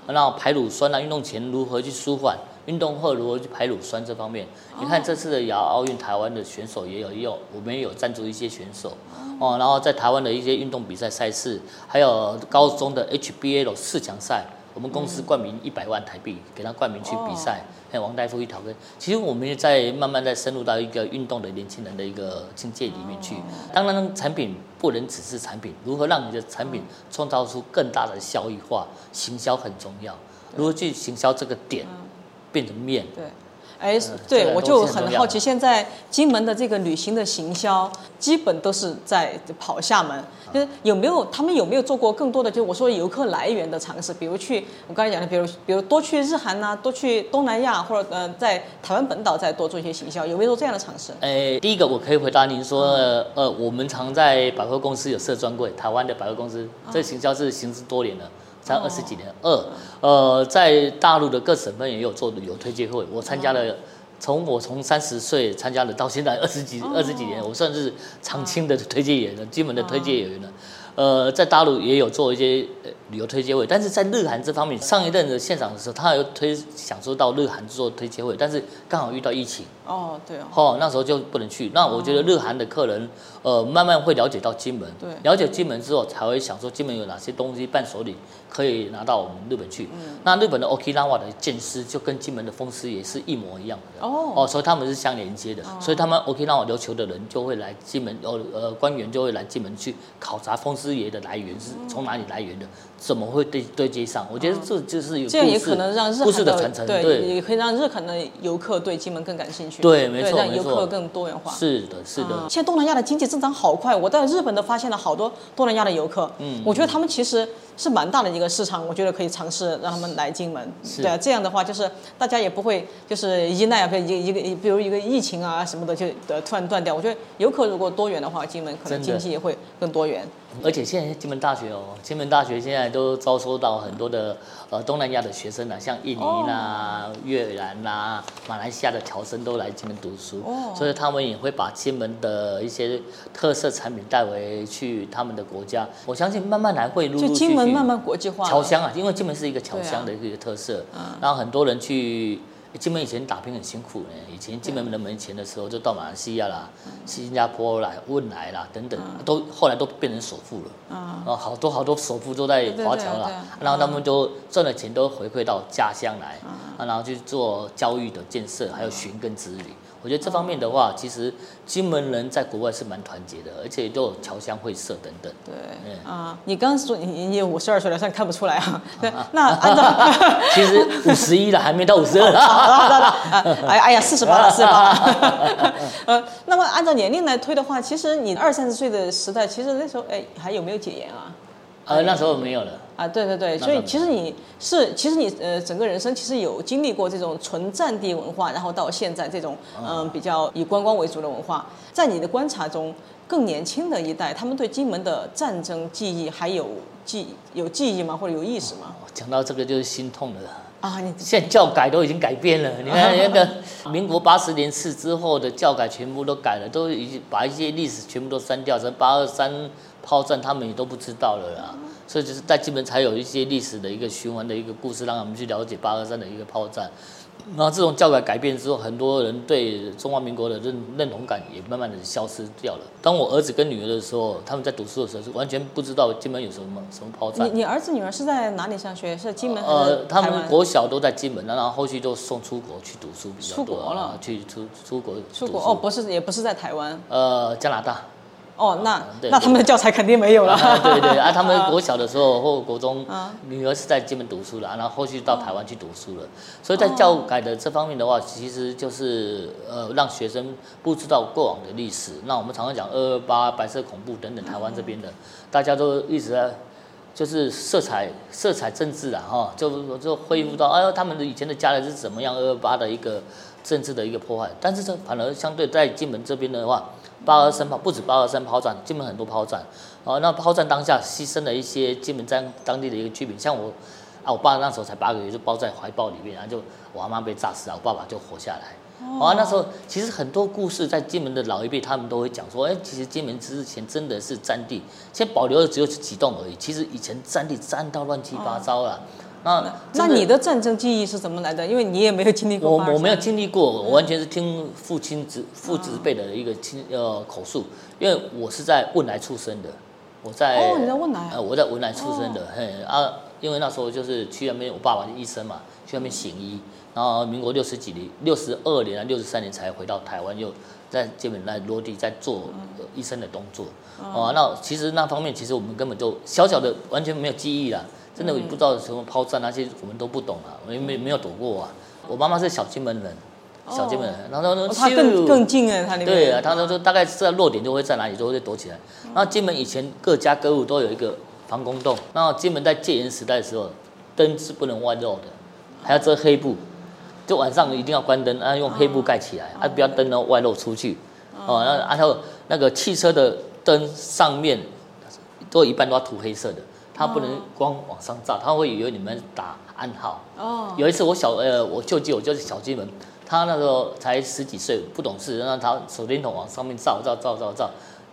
Speaker 1: 然后排乳酸啊，运动前如何去舒缓，运动后如何去排乳酸这方面。你看这次的亚奥运，台湾的选手也有也有，我们也有赞助一些选手哦，然后在台湾的一些运动比赛赛事，还有高中的 HBL 四强赛。我们公司冠名一百万台币给他冠名去比赛，还有王大夫一条根。其实我们也在慢慢在深入到一个运动的年轻人的一个境界里面去。当然，产品不能只是产品，如何让你的产品创造出更大的效益化，行销很重要。如何去行销这个点变成面？
Speaker 2: 对。哎，
Speaker 1: 这
Speaker 2: 对，我就
Speaker 1: 很
Speaker 2: 好奇，现在金门的这个旅行的行销，基本都是在跑厦门，就是有没有他们有没有做过更多的，就是我说游客来源的尝试，比如去我刚才讲的，比如比如多去日韩呐、多去东南亚，或者呃在台湾本岛再多做一些行销，有没有做这样的尝试？
Speaker 1: 哎，第一个我可以回答您说，呃，我们常在百货公司有设专柜，台湾的百货公司，这行销是行之多年了。才二十几年。二，呃，在大陆的各省份也有做旅游推介会，我参加了。从我从三十岁参加了到现在二十几二十几年，我算是常青的推荐员了，金门的推荐员了。呃，在大陆也有做一些呃旅游推介会，但是在日韩这方面，上一任的县长的时候，他有推想说到日韩做推介会，但是刚好遇到疫情，
Speaker 2: 哦，对哦，
Speaker 1: 哦，那时候就不能去。那我觉得日韩的客人，呃，慢慢会了解到金门，
Speaker 2: 对
Speaker 1: 了解金门之后，才会想说金门有哪些东西伴手礼可以拿到我们日本去。
Speaker 2: 嗯
Speaker 1: 那日本的 Okinawa 的剑师就跟金门的风师也是一模一样的。
Speaker 2: 哦
Speaker 1: 哦，所以他们是相连接的，所以他们 Okinawa 琉球的人就会来金门，呃呃，官员就会来金门去考察风师爷的来源是从哪里来源的，怎么会对对接上？我觉得这就是有
Speaker 2: 这样也可能让日
Speaker 1: 故事
Speaker 2: 韩
Speaker 1: 的传承，
Speaker 2: 对，
Speaker 1: 对，
Speaker 2: 也可以让日韩的游客对金门更感兴趣，
Speaker 1: 对没错
Speaker 2: 让游客更多元化。
Speaker 1: 是的，是的
Speaker 2: 嗯。现在东南亚的经济增长好快，我在日本都发现了好多东南亚的游客。嗯，我觉得他们其实是蛮大的一个市场，我觉得可以尝试让他们来金门。对啊，这样的话就是大家也不会就是依赖啊，比如一个一个，比如一个疫情啊什么的就呃突然断掉。我觉得游客如果多元的话，金门可能经济也会更多元。
Speaker 1: 而且现在金门大学哦，金门大学现在都招收到很多的呃东南亚的学生啊，像印尼啦、越南啦、马来西亚的侨生都来金门读书，
Speaker 2: 哦
Speaker 1: 所以他们也会把金门的一些特色产品带回去他们的国家。我相信慢慢来会陆陆
Speaker 2: 就
Speaker 1: 续续。
Speaker 2: 金门慢慢国际化了。
Speaker 1: 侨乡啊，因为金门是一个侨乡的一个特色，然后很多人去金门以前打拼很辛苦呢。以前金门人没钱的时候，就到马来西亚啦、新加坡啦、汶莱啦等等，都后来都变成首富了。
Speaker 2: 嗯，
Speaker 1: 哦，好多好多首富都在华侨啦然后他们都赚的钱都回馈到家乡来，
Speaker 2: 嗯
Speaker 1: 啊，然后去做教育的建设，还有寻根之旅。我觉得这方面的话，其实金门人在国外是蛮团结的，而且都有侨乡会社等等。
Speaker 2: 对
Speaker 1: 嗯
Speaker 2: 啊，你刚刚说你你也五十二岁了，虽然看不出来啊。<laughs> 对，那按照 <laughs>
Speaker 1: 其实五十一了，还没到五十二。<laughs>
Speaker 2: 好了好好，哎哎呀，四十八了，四十八了。呃，那么按照年龄来推的话，其实你二三十岁的时代，其实那时候哎还有没有解严啊？
Speaker 1: 呃，那时候没有了。
Speaker 2: 啊，对对对，所以其实你是，其实你呃，整个人生其实有经历过这种纯战地文化，然后到现在这种嗯比较以观光为主的文化，在你的观察中，更年轻的一代，他们对金门的战争记忆还有记有记忆吗？或者有意识吗？
Speaker 1: 讲到这个就是心痛了。
Speaker 2: 啊，你 <laughs>
Speaker 1: 现在教改都已经改变了，你看 <laughs> 那个民国八十年次之后的教改全部都改了，都已经把一些历史全部都删掉，什八二三炮战他们也都不知道了啦。所以就是在金门才有一些历史的一个循环的一个故事，让我们去了解八二三的一个炮战。然后这种教改改变之后，很多人对中华民国的认认同感也慢慢的消失掉了。当我儿子跟女儿的时候，他们在读书的时候是完全不知道金门有什么什么炮战
Speaker 2: 你。你儿子女儿是在哪里上学？是金门还
Speaker 1: 呃，他们？国小都在金门，然后后续都送出国去读书比较多，
Speaker 2: 出国了
Speaker 1: 啊去出出国
Speaker 2: 出国哦，不是，也不是在台湾
Speaker 1: 呃，加拿大。
Speaker 2: 哦，那
Speaker 1: 对
Speaker 2: 那他们的教材肯定没有了。
Speaker 1: 啊对对啊，他们 <laughs> 国小的时候或国中
Speaker 2: 啊，
Speaker 1: 女儿是在金门读书的，然后后续到台湾去读书了。所以在教改的这方面的话，其实就是呃让学生不知道过往的历史。那我们常常讲二二八、白色恐怖等等，台湾这边的大家都一直在。就是色彩色彩政治啊，哈，就就恢复到哎呦，他们的以前的家人是怎么样二二八的一个政治的一个破坏，但是这反而相对在金门这边的话，八二三炮不止八二三炮战，金门很多炮战，哦，那炮战当下牺牲了一些金门在当地的一个居民，像我啊，我爸那时候才八个月就包在怀抱里面，然后就我阿妈被炸死了，我爸爸就活下来。哦，那时候其实很多故事在金门的老一辈，他们都会讲说，哎，其实金门之前真的是战地，现在保留的只有几栋而已。其实以前战地战到乱七八糟了。那
Speaker 2: 那你的战争记忆是怎么来的？因为你也没有经历过
Speaker 1: 我。我没有经历过，我完全是听父亲子父子辈的一个亲呃口述，因为我是在汶莱出生的，我在
Speaker 2: 哦你在汶莱啊？
Speaker 1: 呃我在汶莱出生的，嘿啊，因为那时候就是去那边，我爸爸是医生嘛，去那边行医，然后民国六十几年，六十二年啊六十三年才回到台湾，又在基本来落地在做、呃医生的工作，哦、那其实那方面其实我们根本就小小的完全没有记忆啦。真的也不知道什么炮战那些我们都不懂啊，我们没没有躲过啊。我妈妈是小金门人，小金门人，然后呢
Speaker 2: 哦，他更更近哎，他那边。
Speaker 1: 对啊，他说说大概知道落点就会在哪里，就会躲起来。然后金门以前各家各户都有一个防空洞，然后金门在戒严时代的时候，灯是不能外露的，还要遮黑布，就晚上一定要关灯，啊用黑布盖起来，啊不要灯呢外露出去。哦，那啊还有那个汽车的灯上面都有一半都要涂黑色的，它不能光往上照，它会以为你们打暗号。
Speaker 2: 哦，
Speaker 1: 有一次我小呃我舅舅就是小金门，他那时候才十几岁不懂事，让他手电筒往上面照照照照照，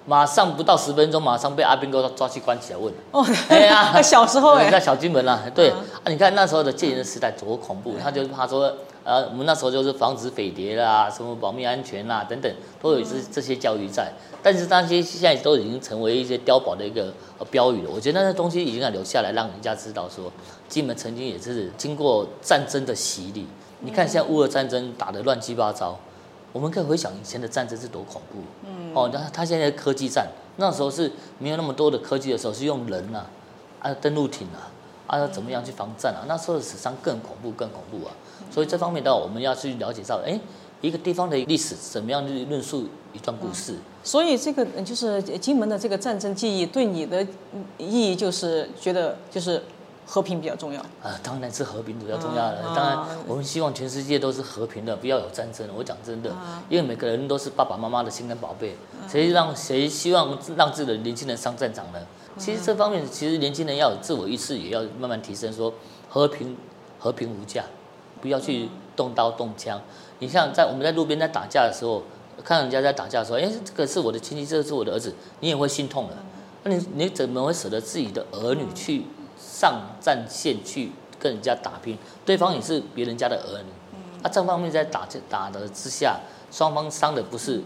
Speaker 1: 马上不到十分钟，马上被阿兵哥抓去关起来问。
Speaker 2: 哦，<laughs>
Speaker 1: 哎呀。<laughs>
Speaker 2: 小时候哎。
Speaker 1: 在，小金门啦、对、
Speaker 2: 嗯。
Speaker 1: 啊，你看那时候的戒严的时代多恐怖，他就是怕说，呃，我们那时候就是防止匪谍啦，什么保密安全啦等等，都有这这些教育在。但是那些现在都已经成为一些碉堡的一个呃标语了。我觉得那些东西已经要留下来，让人家知道说，金门曾经也是经过战争的洗礼。你看现在乌俄战争打得乱七八糟，我们可以回想以前的战争是多恐怖。嗯，哦，那他现在的科技战，那时候是没有那么多的科技的时候，是用人啊，啊登陆艇啊，啊怎么样去防战啊？那时候的死伤更恐怖，更恐怖啊！所以这方面的话，我们要去了解到，哎，一个地方的历史怎么样去论述一段故事。
Speaker 2: 所以这个呃就是金门的这个战争记忆对你的嗯意义就是觉得就是和平比较重要。
Speaker 1: 啊，当然是和平比较重要了。
Speaker 2: 啊
Speaker 1: 当然，我们希望全世界都是和平的，不要有战争。我讲真的，因为每个人都是爸爸妈妈的心肝宝贝，谁让谁希望让自己的年轻人上战场呢？其实这方面，其实年轻人要有自我意识，也要慢慢提升，说和平和平无价，不要去动刀动枪。你像在我们在路边在打架的时候，看人家在打架的时候，哎，这个是我的亲戚，这个是我的儿子，你也会心痛的。那你你怎么会舍得自己的儿女去上战线去跟人家打拼？对方也是别人家的儿女，啊，这方面在打打的之下，双方伤的不是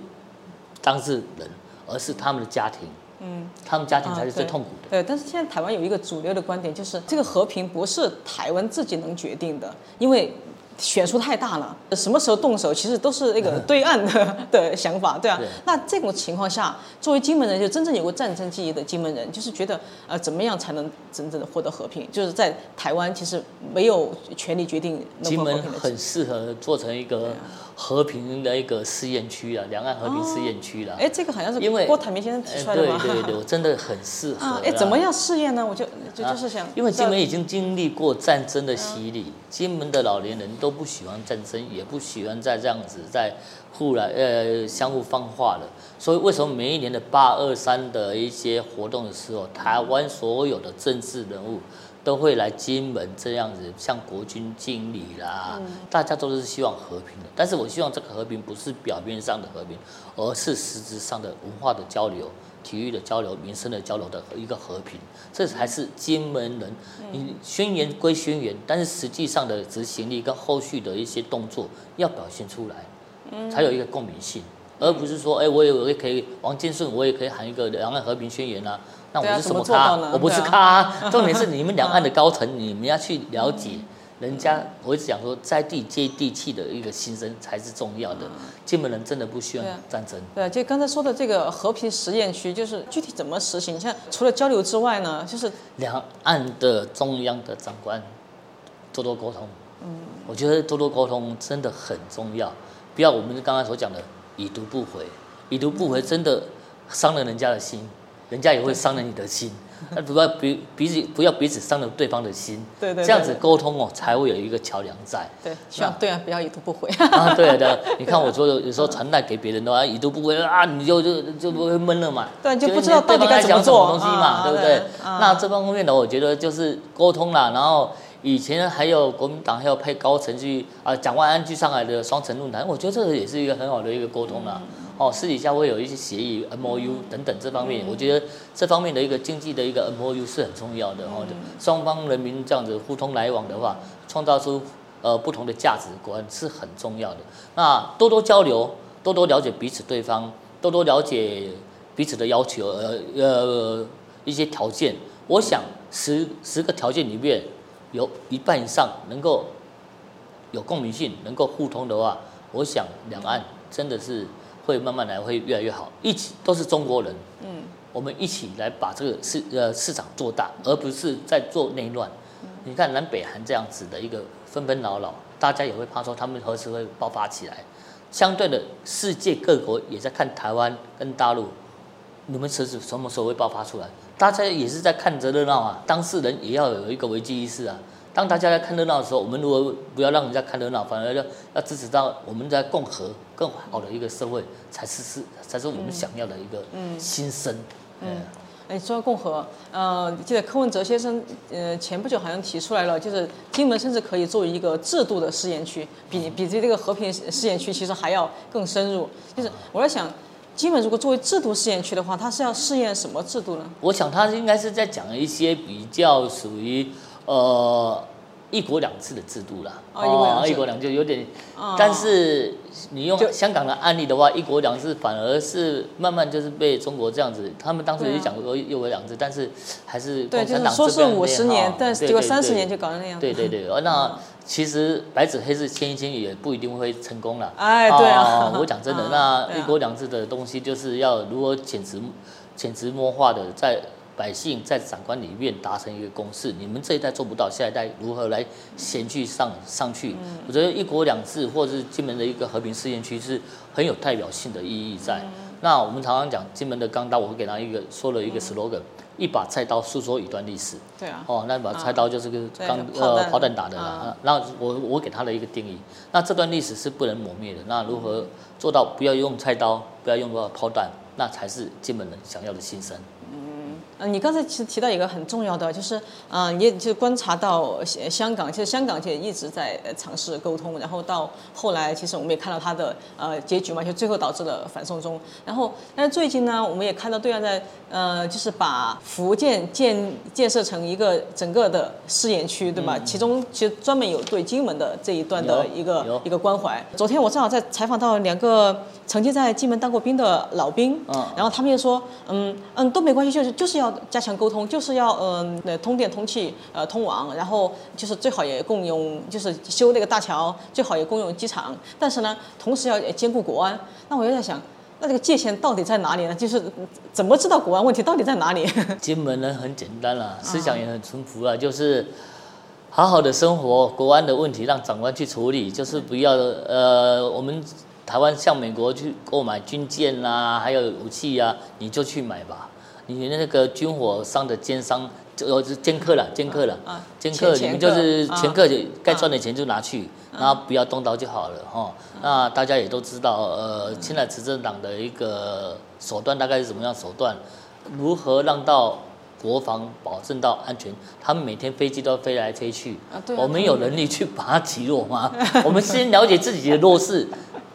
Speaker 1: 当事人，而是他们的家庭，
Speaker 2: 嗯，
Speaker 1: 他们家庭才是最痛苦的。
Speaker 2: 对，但是现在台湾有一个主流的观点，就是这个和平不是台湾自己能决定的，因为悬殊太大了，什么时候动手，其实都是那个 <laughs> 对岸的的想法，对啊
Speaker 1: 对。
Speaker 2: 那这种情况下，作为金门人，就真正有过战争记忆的金门人，就是觉得呃，怎么样才能真正的获得和平？就是在台湾，其实没有权利决定能
Speaker 1: 金门
Speaker 2: 否和平的。
Speaker 1: 很适合做成一个和平的一个试验区啊，两岸和平试验区了。
Speaker 2: 哎，这个好像是
Speaker 1: 因为
Speaker 2: 郭台铭先生提
Speaker 1: 哎
Speaker 2: 出来的嘛？
Speaker 1: 对对对，我真的很适合
Speaker 2: 哎，<laughs> 怎么样试验呢？我就就就是想，
Speaker 1: 因为金门已经经历过战争的洗礼，金门的老年人都不喜欢战争，也不喜欢再这样子在互来呃相互放话了。所以为什么每一年的八二三的一些活动的时候，台湾所有的政治人物都会来金门这样子向国军敬礼啦，大家都是希望和平的。但是我希望这个和平不是表面上的和平，而是实质上的文化的交流。体育的交流、民生的交流的一个和平，这才是金门人。你宣言归宣言，但是实际上的执行力跟后续的一些动作要表现出来，才有一个共鸣性，而不是说，哎，我也我也可以王建顺，我也可以喊一个两岸和平宣言啊。那我是什么咖？我不是咖啊。重点是你们两岸的高层，你们要去了解。人家我一直讲说，在地接地气的一个心声才是重要的。金门人真的不需要战争，
Speaker 2: 对，就刚才说的这个和平实验区，就是具体怎么实行？像除了交流之外呢，就是
Speaker 1: 两岸的中央的长官多多沟通。嗯，我觉得多多沟通真的很重要，不要我们刚刚所讲的已读不回，已读不回真的伤了人家的心，人家也会伤了你的心。那 <laughs> 不要彼彼此不要彼此伤了对方的心，
Speaker 2: 对对对
Speaker 1: 这样子沟通哦才会有一个桥梁在。
Speaker 2: 对，希望对岸不要已读不回。<laughs>
Speaker 1: 啊，对的，你看我说有有时候传代给别人的话，已读不回啊，你就就就不会闷了嘛，
Speaker 2: 对就
Speaker 1: 就是
Speaker 2: 不知道到底
Speaker 1: 对方在讲什
Speaker 2: 该怎么做
Speaker 1: 东西嘛，
Speaker 2: 啊
Speaker 1: 对不对？那这方面的，我觉得就是沟通啦，然后以前还有国民党还有派高层去啊，蒋万安去上海的双城论坛，我觉得这个也是一个很好的一个沟通啦。
Speaker 2: 嗯
Speaker 1: 哦，私底下会有一些协议 M O U 等等这方面，我觉得这方面的一个经济的一个 M O U 是很重要的哦。就双方人民这样子互通来往的话，创造出呃不同的价值观是很重要的。那多多交流，多多了解彼此对方，多多了解彼此的要求，呃呃一些条件。我想十十个条件里面有一半以上能够有共鸣性，能够互通的话，我想两岸真的是会慢慢来，会越来越好。一起都是中国人，嗯，我们一起来把这个市呃市场做大，而不是在做内乱。你看南北韩这样子的一个纷纷扰扰，大家也会怕说他们何时会爆发起来。相对的，世界各国也在看台湾跟大陆，你们车子什么时候会爆发出来？大家也是在看着热闹啊，当事人也要有一个危机意识啊。当大家在看热闹的时候，我们如果不要让人家看热闹，反而要要支持到我们在共和更好的一个社会，才是是才是我们想要的一个心声。嗯，
Speaker 2: 哎，说到共和，呃，记得柯文哲先生，呃，前不久好像提出来了，就是金门甚至可以作为一个制度的试验区，比比这个和平试验区其实还要更深入。就是我在想，金门如果作为制度试验区的话，它是要试验什么制度呢？
Speaker 1: 我想他应该是在讲一些比较属于呃一国两制的制度啦。
Speaker 2: 哦一国两制
Speaker 1: 有点，
Speaker 2: 哦
Speaker 1: 但是你用香港的案例的话，一国两制反而是慢慢就是被中国这样子，他们当时
Speaker 2: 对啊
Speaker 1: 也讲过一国两制，但是还是
Speaker 2: 对，
Speaker 1: 共产党
Speaker 2: 就是说是五十年，但是结果
Speaker 1: 对对对
Speaker 2: 三十年就搞成那样。
Speaker 1: 对对 <laughs> 对，呃那其实白纸黑字签一签也不一定会成功了。
Speaker 2: 哎对啊
Speaker 1: 哦我讲真的，<laughs>
Speaker 2: 啊
Speaker 1: 那
Speaker 2: 对啊
Speaker 1: 一国两制的东西就是要如何潜移潜移默化的在百姓在长官里面达成一个共识。你们这一代做不到，下一代如何来衔去上上去？
Speaker 2: 嗯
Speaker 1: 我觉得一国两制或者是金门的一个和平试验区是很有代表性的意义在。
Speaker 2: 嗯
Speaker 1: 那我们常常讲金门的钢刀，我会给他一个说了一个 slogan：、一把菜刀诉说一段历史。
Speaker 2: 对啊，
Speaker 1: 哦，那把菜刀就是个
Speaker 2: 对
Speaker 1: 钢呃炮弹打的啦
Speaker 2: 啊。
Speaker 1: 啊然后我我给他的一个定义，那这段历史是不能磨灭的。那如何做到不要用菜刀，不要用到炮弹，那才是金门人想要的心声。
Speaker 2: 嗯，你刚才其实提到一个很重要的，就是嗯、呃，也就观察到呃香港，其实香港也一直在呃尝试沟通，然后到后来，其实我们也看到它的呃结局嘛，就最后导致了反送中。然后，但是最近呢，我们也看到对岸在呃，就是把福建建建设成一个整个的试验区，对吧？其中其实专门有对金门的这一段的一个一个关怀。昨天我正好在采访到两个曾经在金门当过兵的老兵，
Speaker 1: 嗯
Speaker 2: 然后他们就说，嗯嗯，都没关系，就是就是要要加强沟通，就是要嗯、呃通电、通气、呃通网，然后就是最好也共用，就是修那个大桥，最好也共用机场。但是呢，同时要兼顾国安。那我就在想，那这个界限到底在哪里呢？就是怎么知道国安问题到底在哪里？
Speaker 1: 金门人很简单啦，思想也很淳朴啊，就是好好的生活，国安的问题让长官去处理，就是不要呃，我们台湾向美国去购买军舰啦、还有武器啊，你就去买吧。你那个军火商的奸商，就呃奸客了，奸客了，
Speaker 2: 啊
Speaker 1: 奸客你们就是
Speaker 2: 前客
Speaker 1: 就该赚的钱就拿去，然后不要动刀就好了哈。那大家也都知道，呃，现在执政党的一个手段大概是什么样手段？如何让到国防保证到安全？他们每天飞机都飞来飞去，
Speaker 2: 啊啊
Speaker 1: 我们有能力去把它击落吗？我们先了解自己的弱势。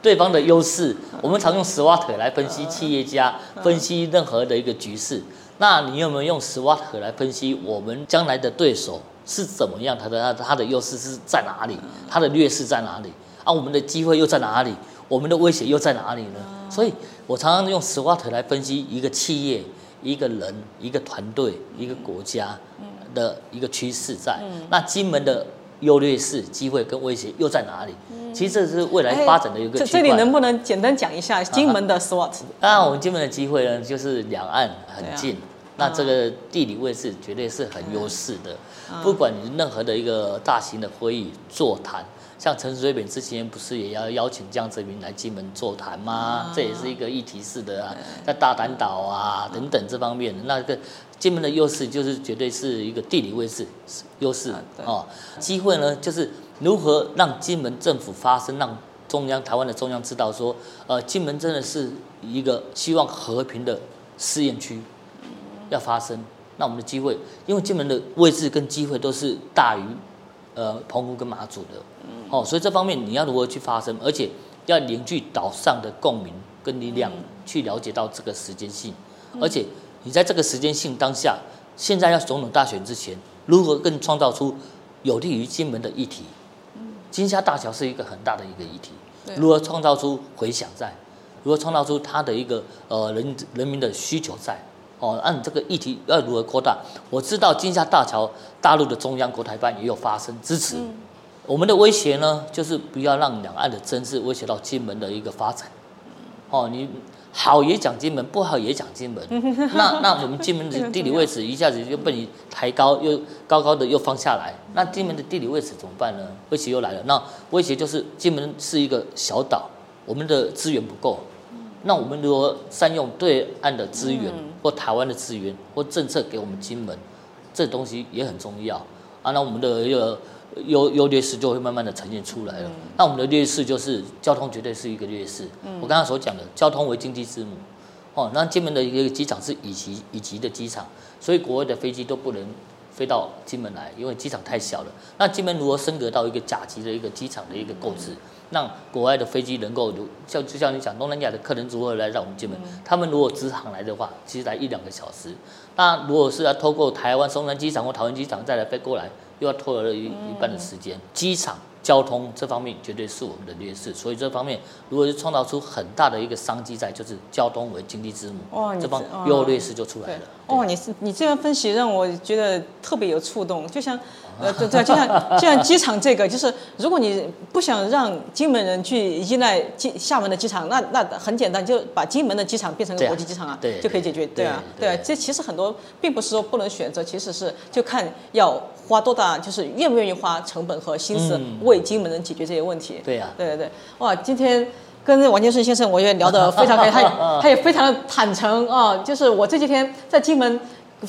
Speaker 1: 对方的优势，我们常用 SWOT 来分析企业家，分析任何的一个局势。那你有没有用 SWOT 来分析我们将来的对手是怎么样？他的他的他的优势是在哪里？他的劣势在哪里？啊，我们的机会又在哪里？我们的威胁又在哪里呢？所以我常常用 SWOT 来分析一个企业、一个人、一个团队、一个国家的一个趋势在。那金门的优劣势、机会跟威胁又在哪里？其实这是未来发展的一个
Speaker 2: 哎这。这里能不能简单讲一下金门的 SWOT？
Speaker 1: 当然，我们金门的机会呢，就是两岸很近，
Speaker 2: 啊
Speaker 1: 那这个地理位置绝对是很优势的。不管你任何的一个大型的会议座谈，像陈水扁之前不是也要邀请江泽民来金门座谈吗？这也是一个议题式的啊，在大胆岛啊等等这方面，那个金门的优势就是绝对是一个地理位置优势
Speaker 2: 对
Speaker 1: 哦。机会呢，就是如何让金门政府发声，让中央台湾的中央知道说，呃，金门真的是一个希望和平的试验区，要发生。那我们的机会，因为金门的位置跟机会都是大于呃澎湖跟马祖的，哦，所以这方面你要如何去发声，而且要凝聚岛上的共鸣跟力量，去了解到这个时间性，而且你在这个时间性当下，现在要总统大选之前，如何更创造出有利于金门的议题？金厦大桥是一个很大的一个议题，如何创造出回响在，如何创造出它的一个呃人人民的需求在。哦，按这个议题要如何扩大？我知道金厦大桥，大陆的中央国台办也有发声支持。我们的威胁呢，就是不要让两岸的争执威胁到金门的一个发展。哦，你好也讲金门，不好也讲金门。<laughs> 那那我们金门的地理位置一下子就被你抬高，又高高的又放下来。那金门的地理位置怎么办呢？威胁又来了。那威胁就是金门是一个小岛，我们的资源不够。那我们如何善用对岸的资源，或台湾的资源，或政策给我们金门，这东西也很重要啊。那我们的一个优优劣势就会慢慢的呈现出来了。那我们的劣势就是交通绝对是一个劣势。我刚刚所讲的，交通为经济之母。哦，那金门的一个机场是乙级乙级的机场，所以国外的飞机都不能飞到金门来，因为机场太小了。那金门如何升格到一个甲级的一个机场的一个构置，让国外的飞机能够如像就像你讲东南亚的客人如何来到我们金门，他们如果直航来的话，其实来一两个小时。那如果是要透过台湾松山机场或桃园机场再来飞过来，又要拖了一一半的时间。机场交通这方面绝对是我们的劣势，所以这方面如果是创造出很大的一个商机在，就是交通为经济之母，
Speaker 2: 哇
Speaker 1: 这方
Speaker 2: 这哇
Speaker 1: 优劣势就出来了。，
Speaker 2: 哦，你是你这样分析让我觉得特别有触动，就像，呃，对对，就像就像机场这个，就是如果你不想让金门人去依赖机厦门的机场，那那很简单，就把金门的机场变成国际机场啊，
Speaker 1: 对
Speaker 2: 就可以解决，对啊，对啊，这其实很多并不是说不能选择，其实是就看要花多大，就是愿不愿意花成本和心思
Speaker 1: 嗯
Speaker 2: 为金门人解决这些问题。
Speaker 1: 对呀、
Speaker 2: 对对对，哇，今天跟王建顺先生我也聊得非常开心，他也 <laughs> 他也非常的坦诚啊，就是我这几天在金门。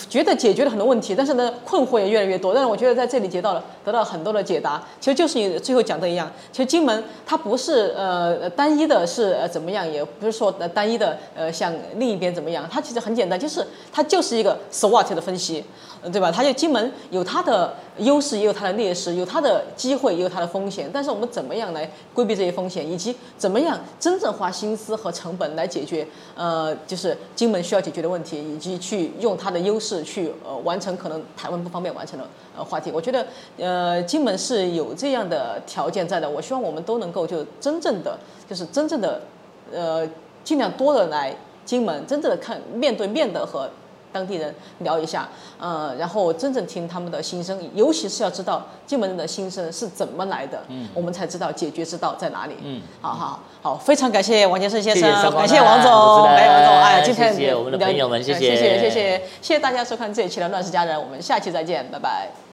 Speaker 2: 觉得解决了很多问题，但是呢，困惑也越来越多。但是我觉得在这里得到了得到很多的解答。其实就是你最后讲的一样，其实金门它不是呃单一的是呃怎么样，也不是说单一的呃像另一边怎么样，它其实很简单，就是它就是一个 SWOT 的分析，对吧？它就金门有它的优势，也有它的劣势，有它的机会，也有它的风险。但是我们怎么样来规避这些风险，以及怎么样真正花心思和成本来解决呃就是金门需要解决的问题，以及去用它的优势去呃完成可能台湾不方便完成的呃话题。我觉得呃金门是有这样的条件在的，我希望我们都能够就真正的就是真正的呃尽量多的来金门，真正的看面对面的和。当地人聊一下，嗯，然后真正听他们的心声，尤其是要知道金门人的心声是怎么来的，嗯，我们才知道解决之道在哪里。嗯，好好好，非常感谢王先生先生，感谢王总。哎，王总，哎，今天
Speaker 1: 谢谢我们的，
Speaker 2: 谢谢，谢谢，谢谢大家收看这一期的乱世佳人，我们下期再见，拜拜。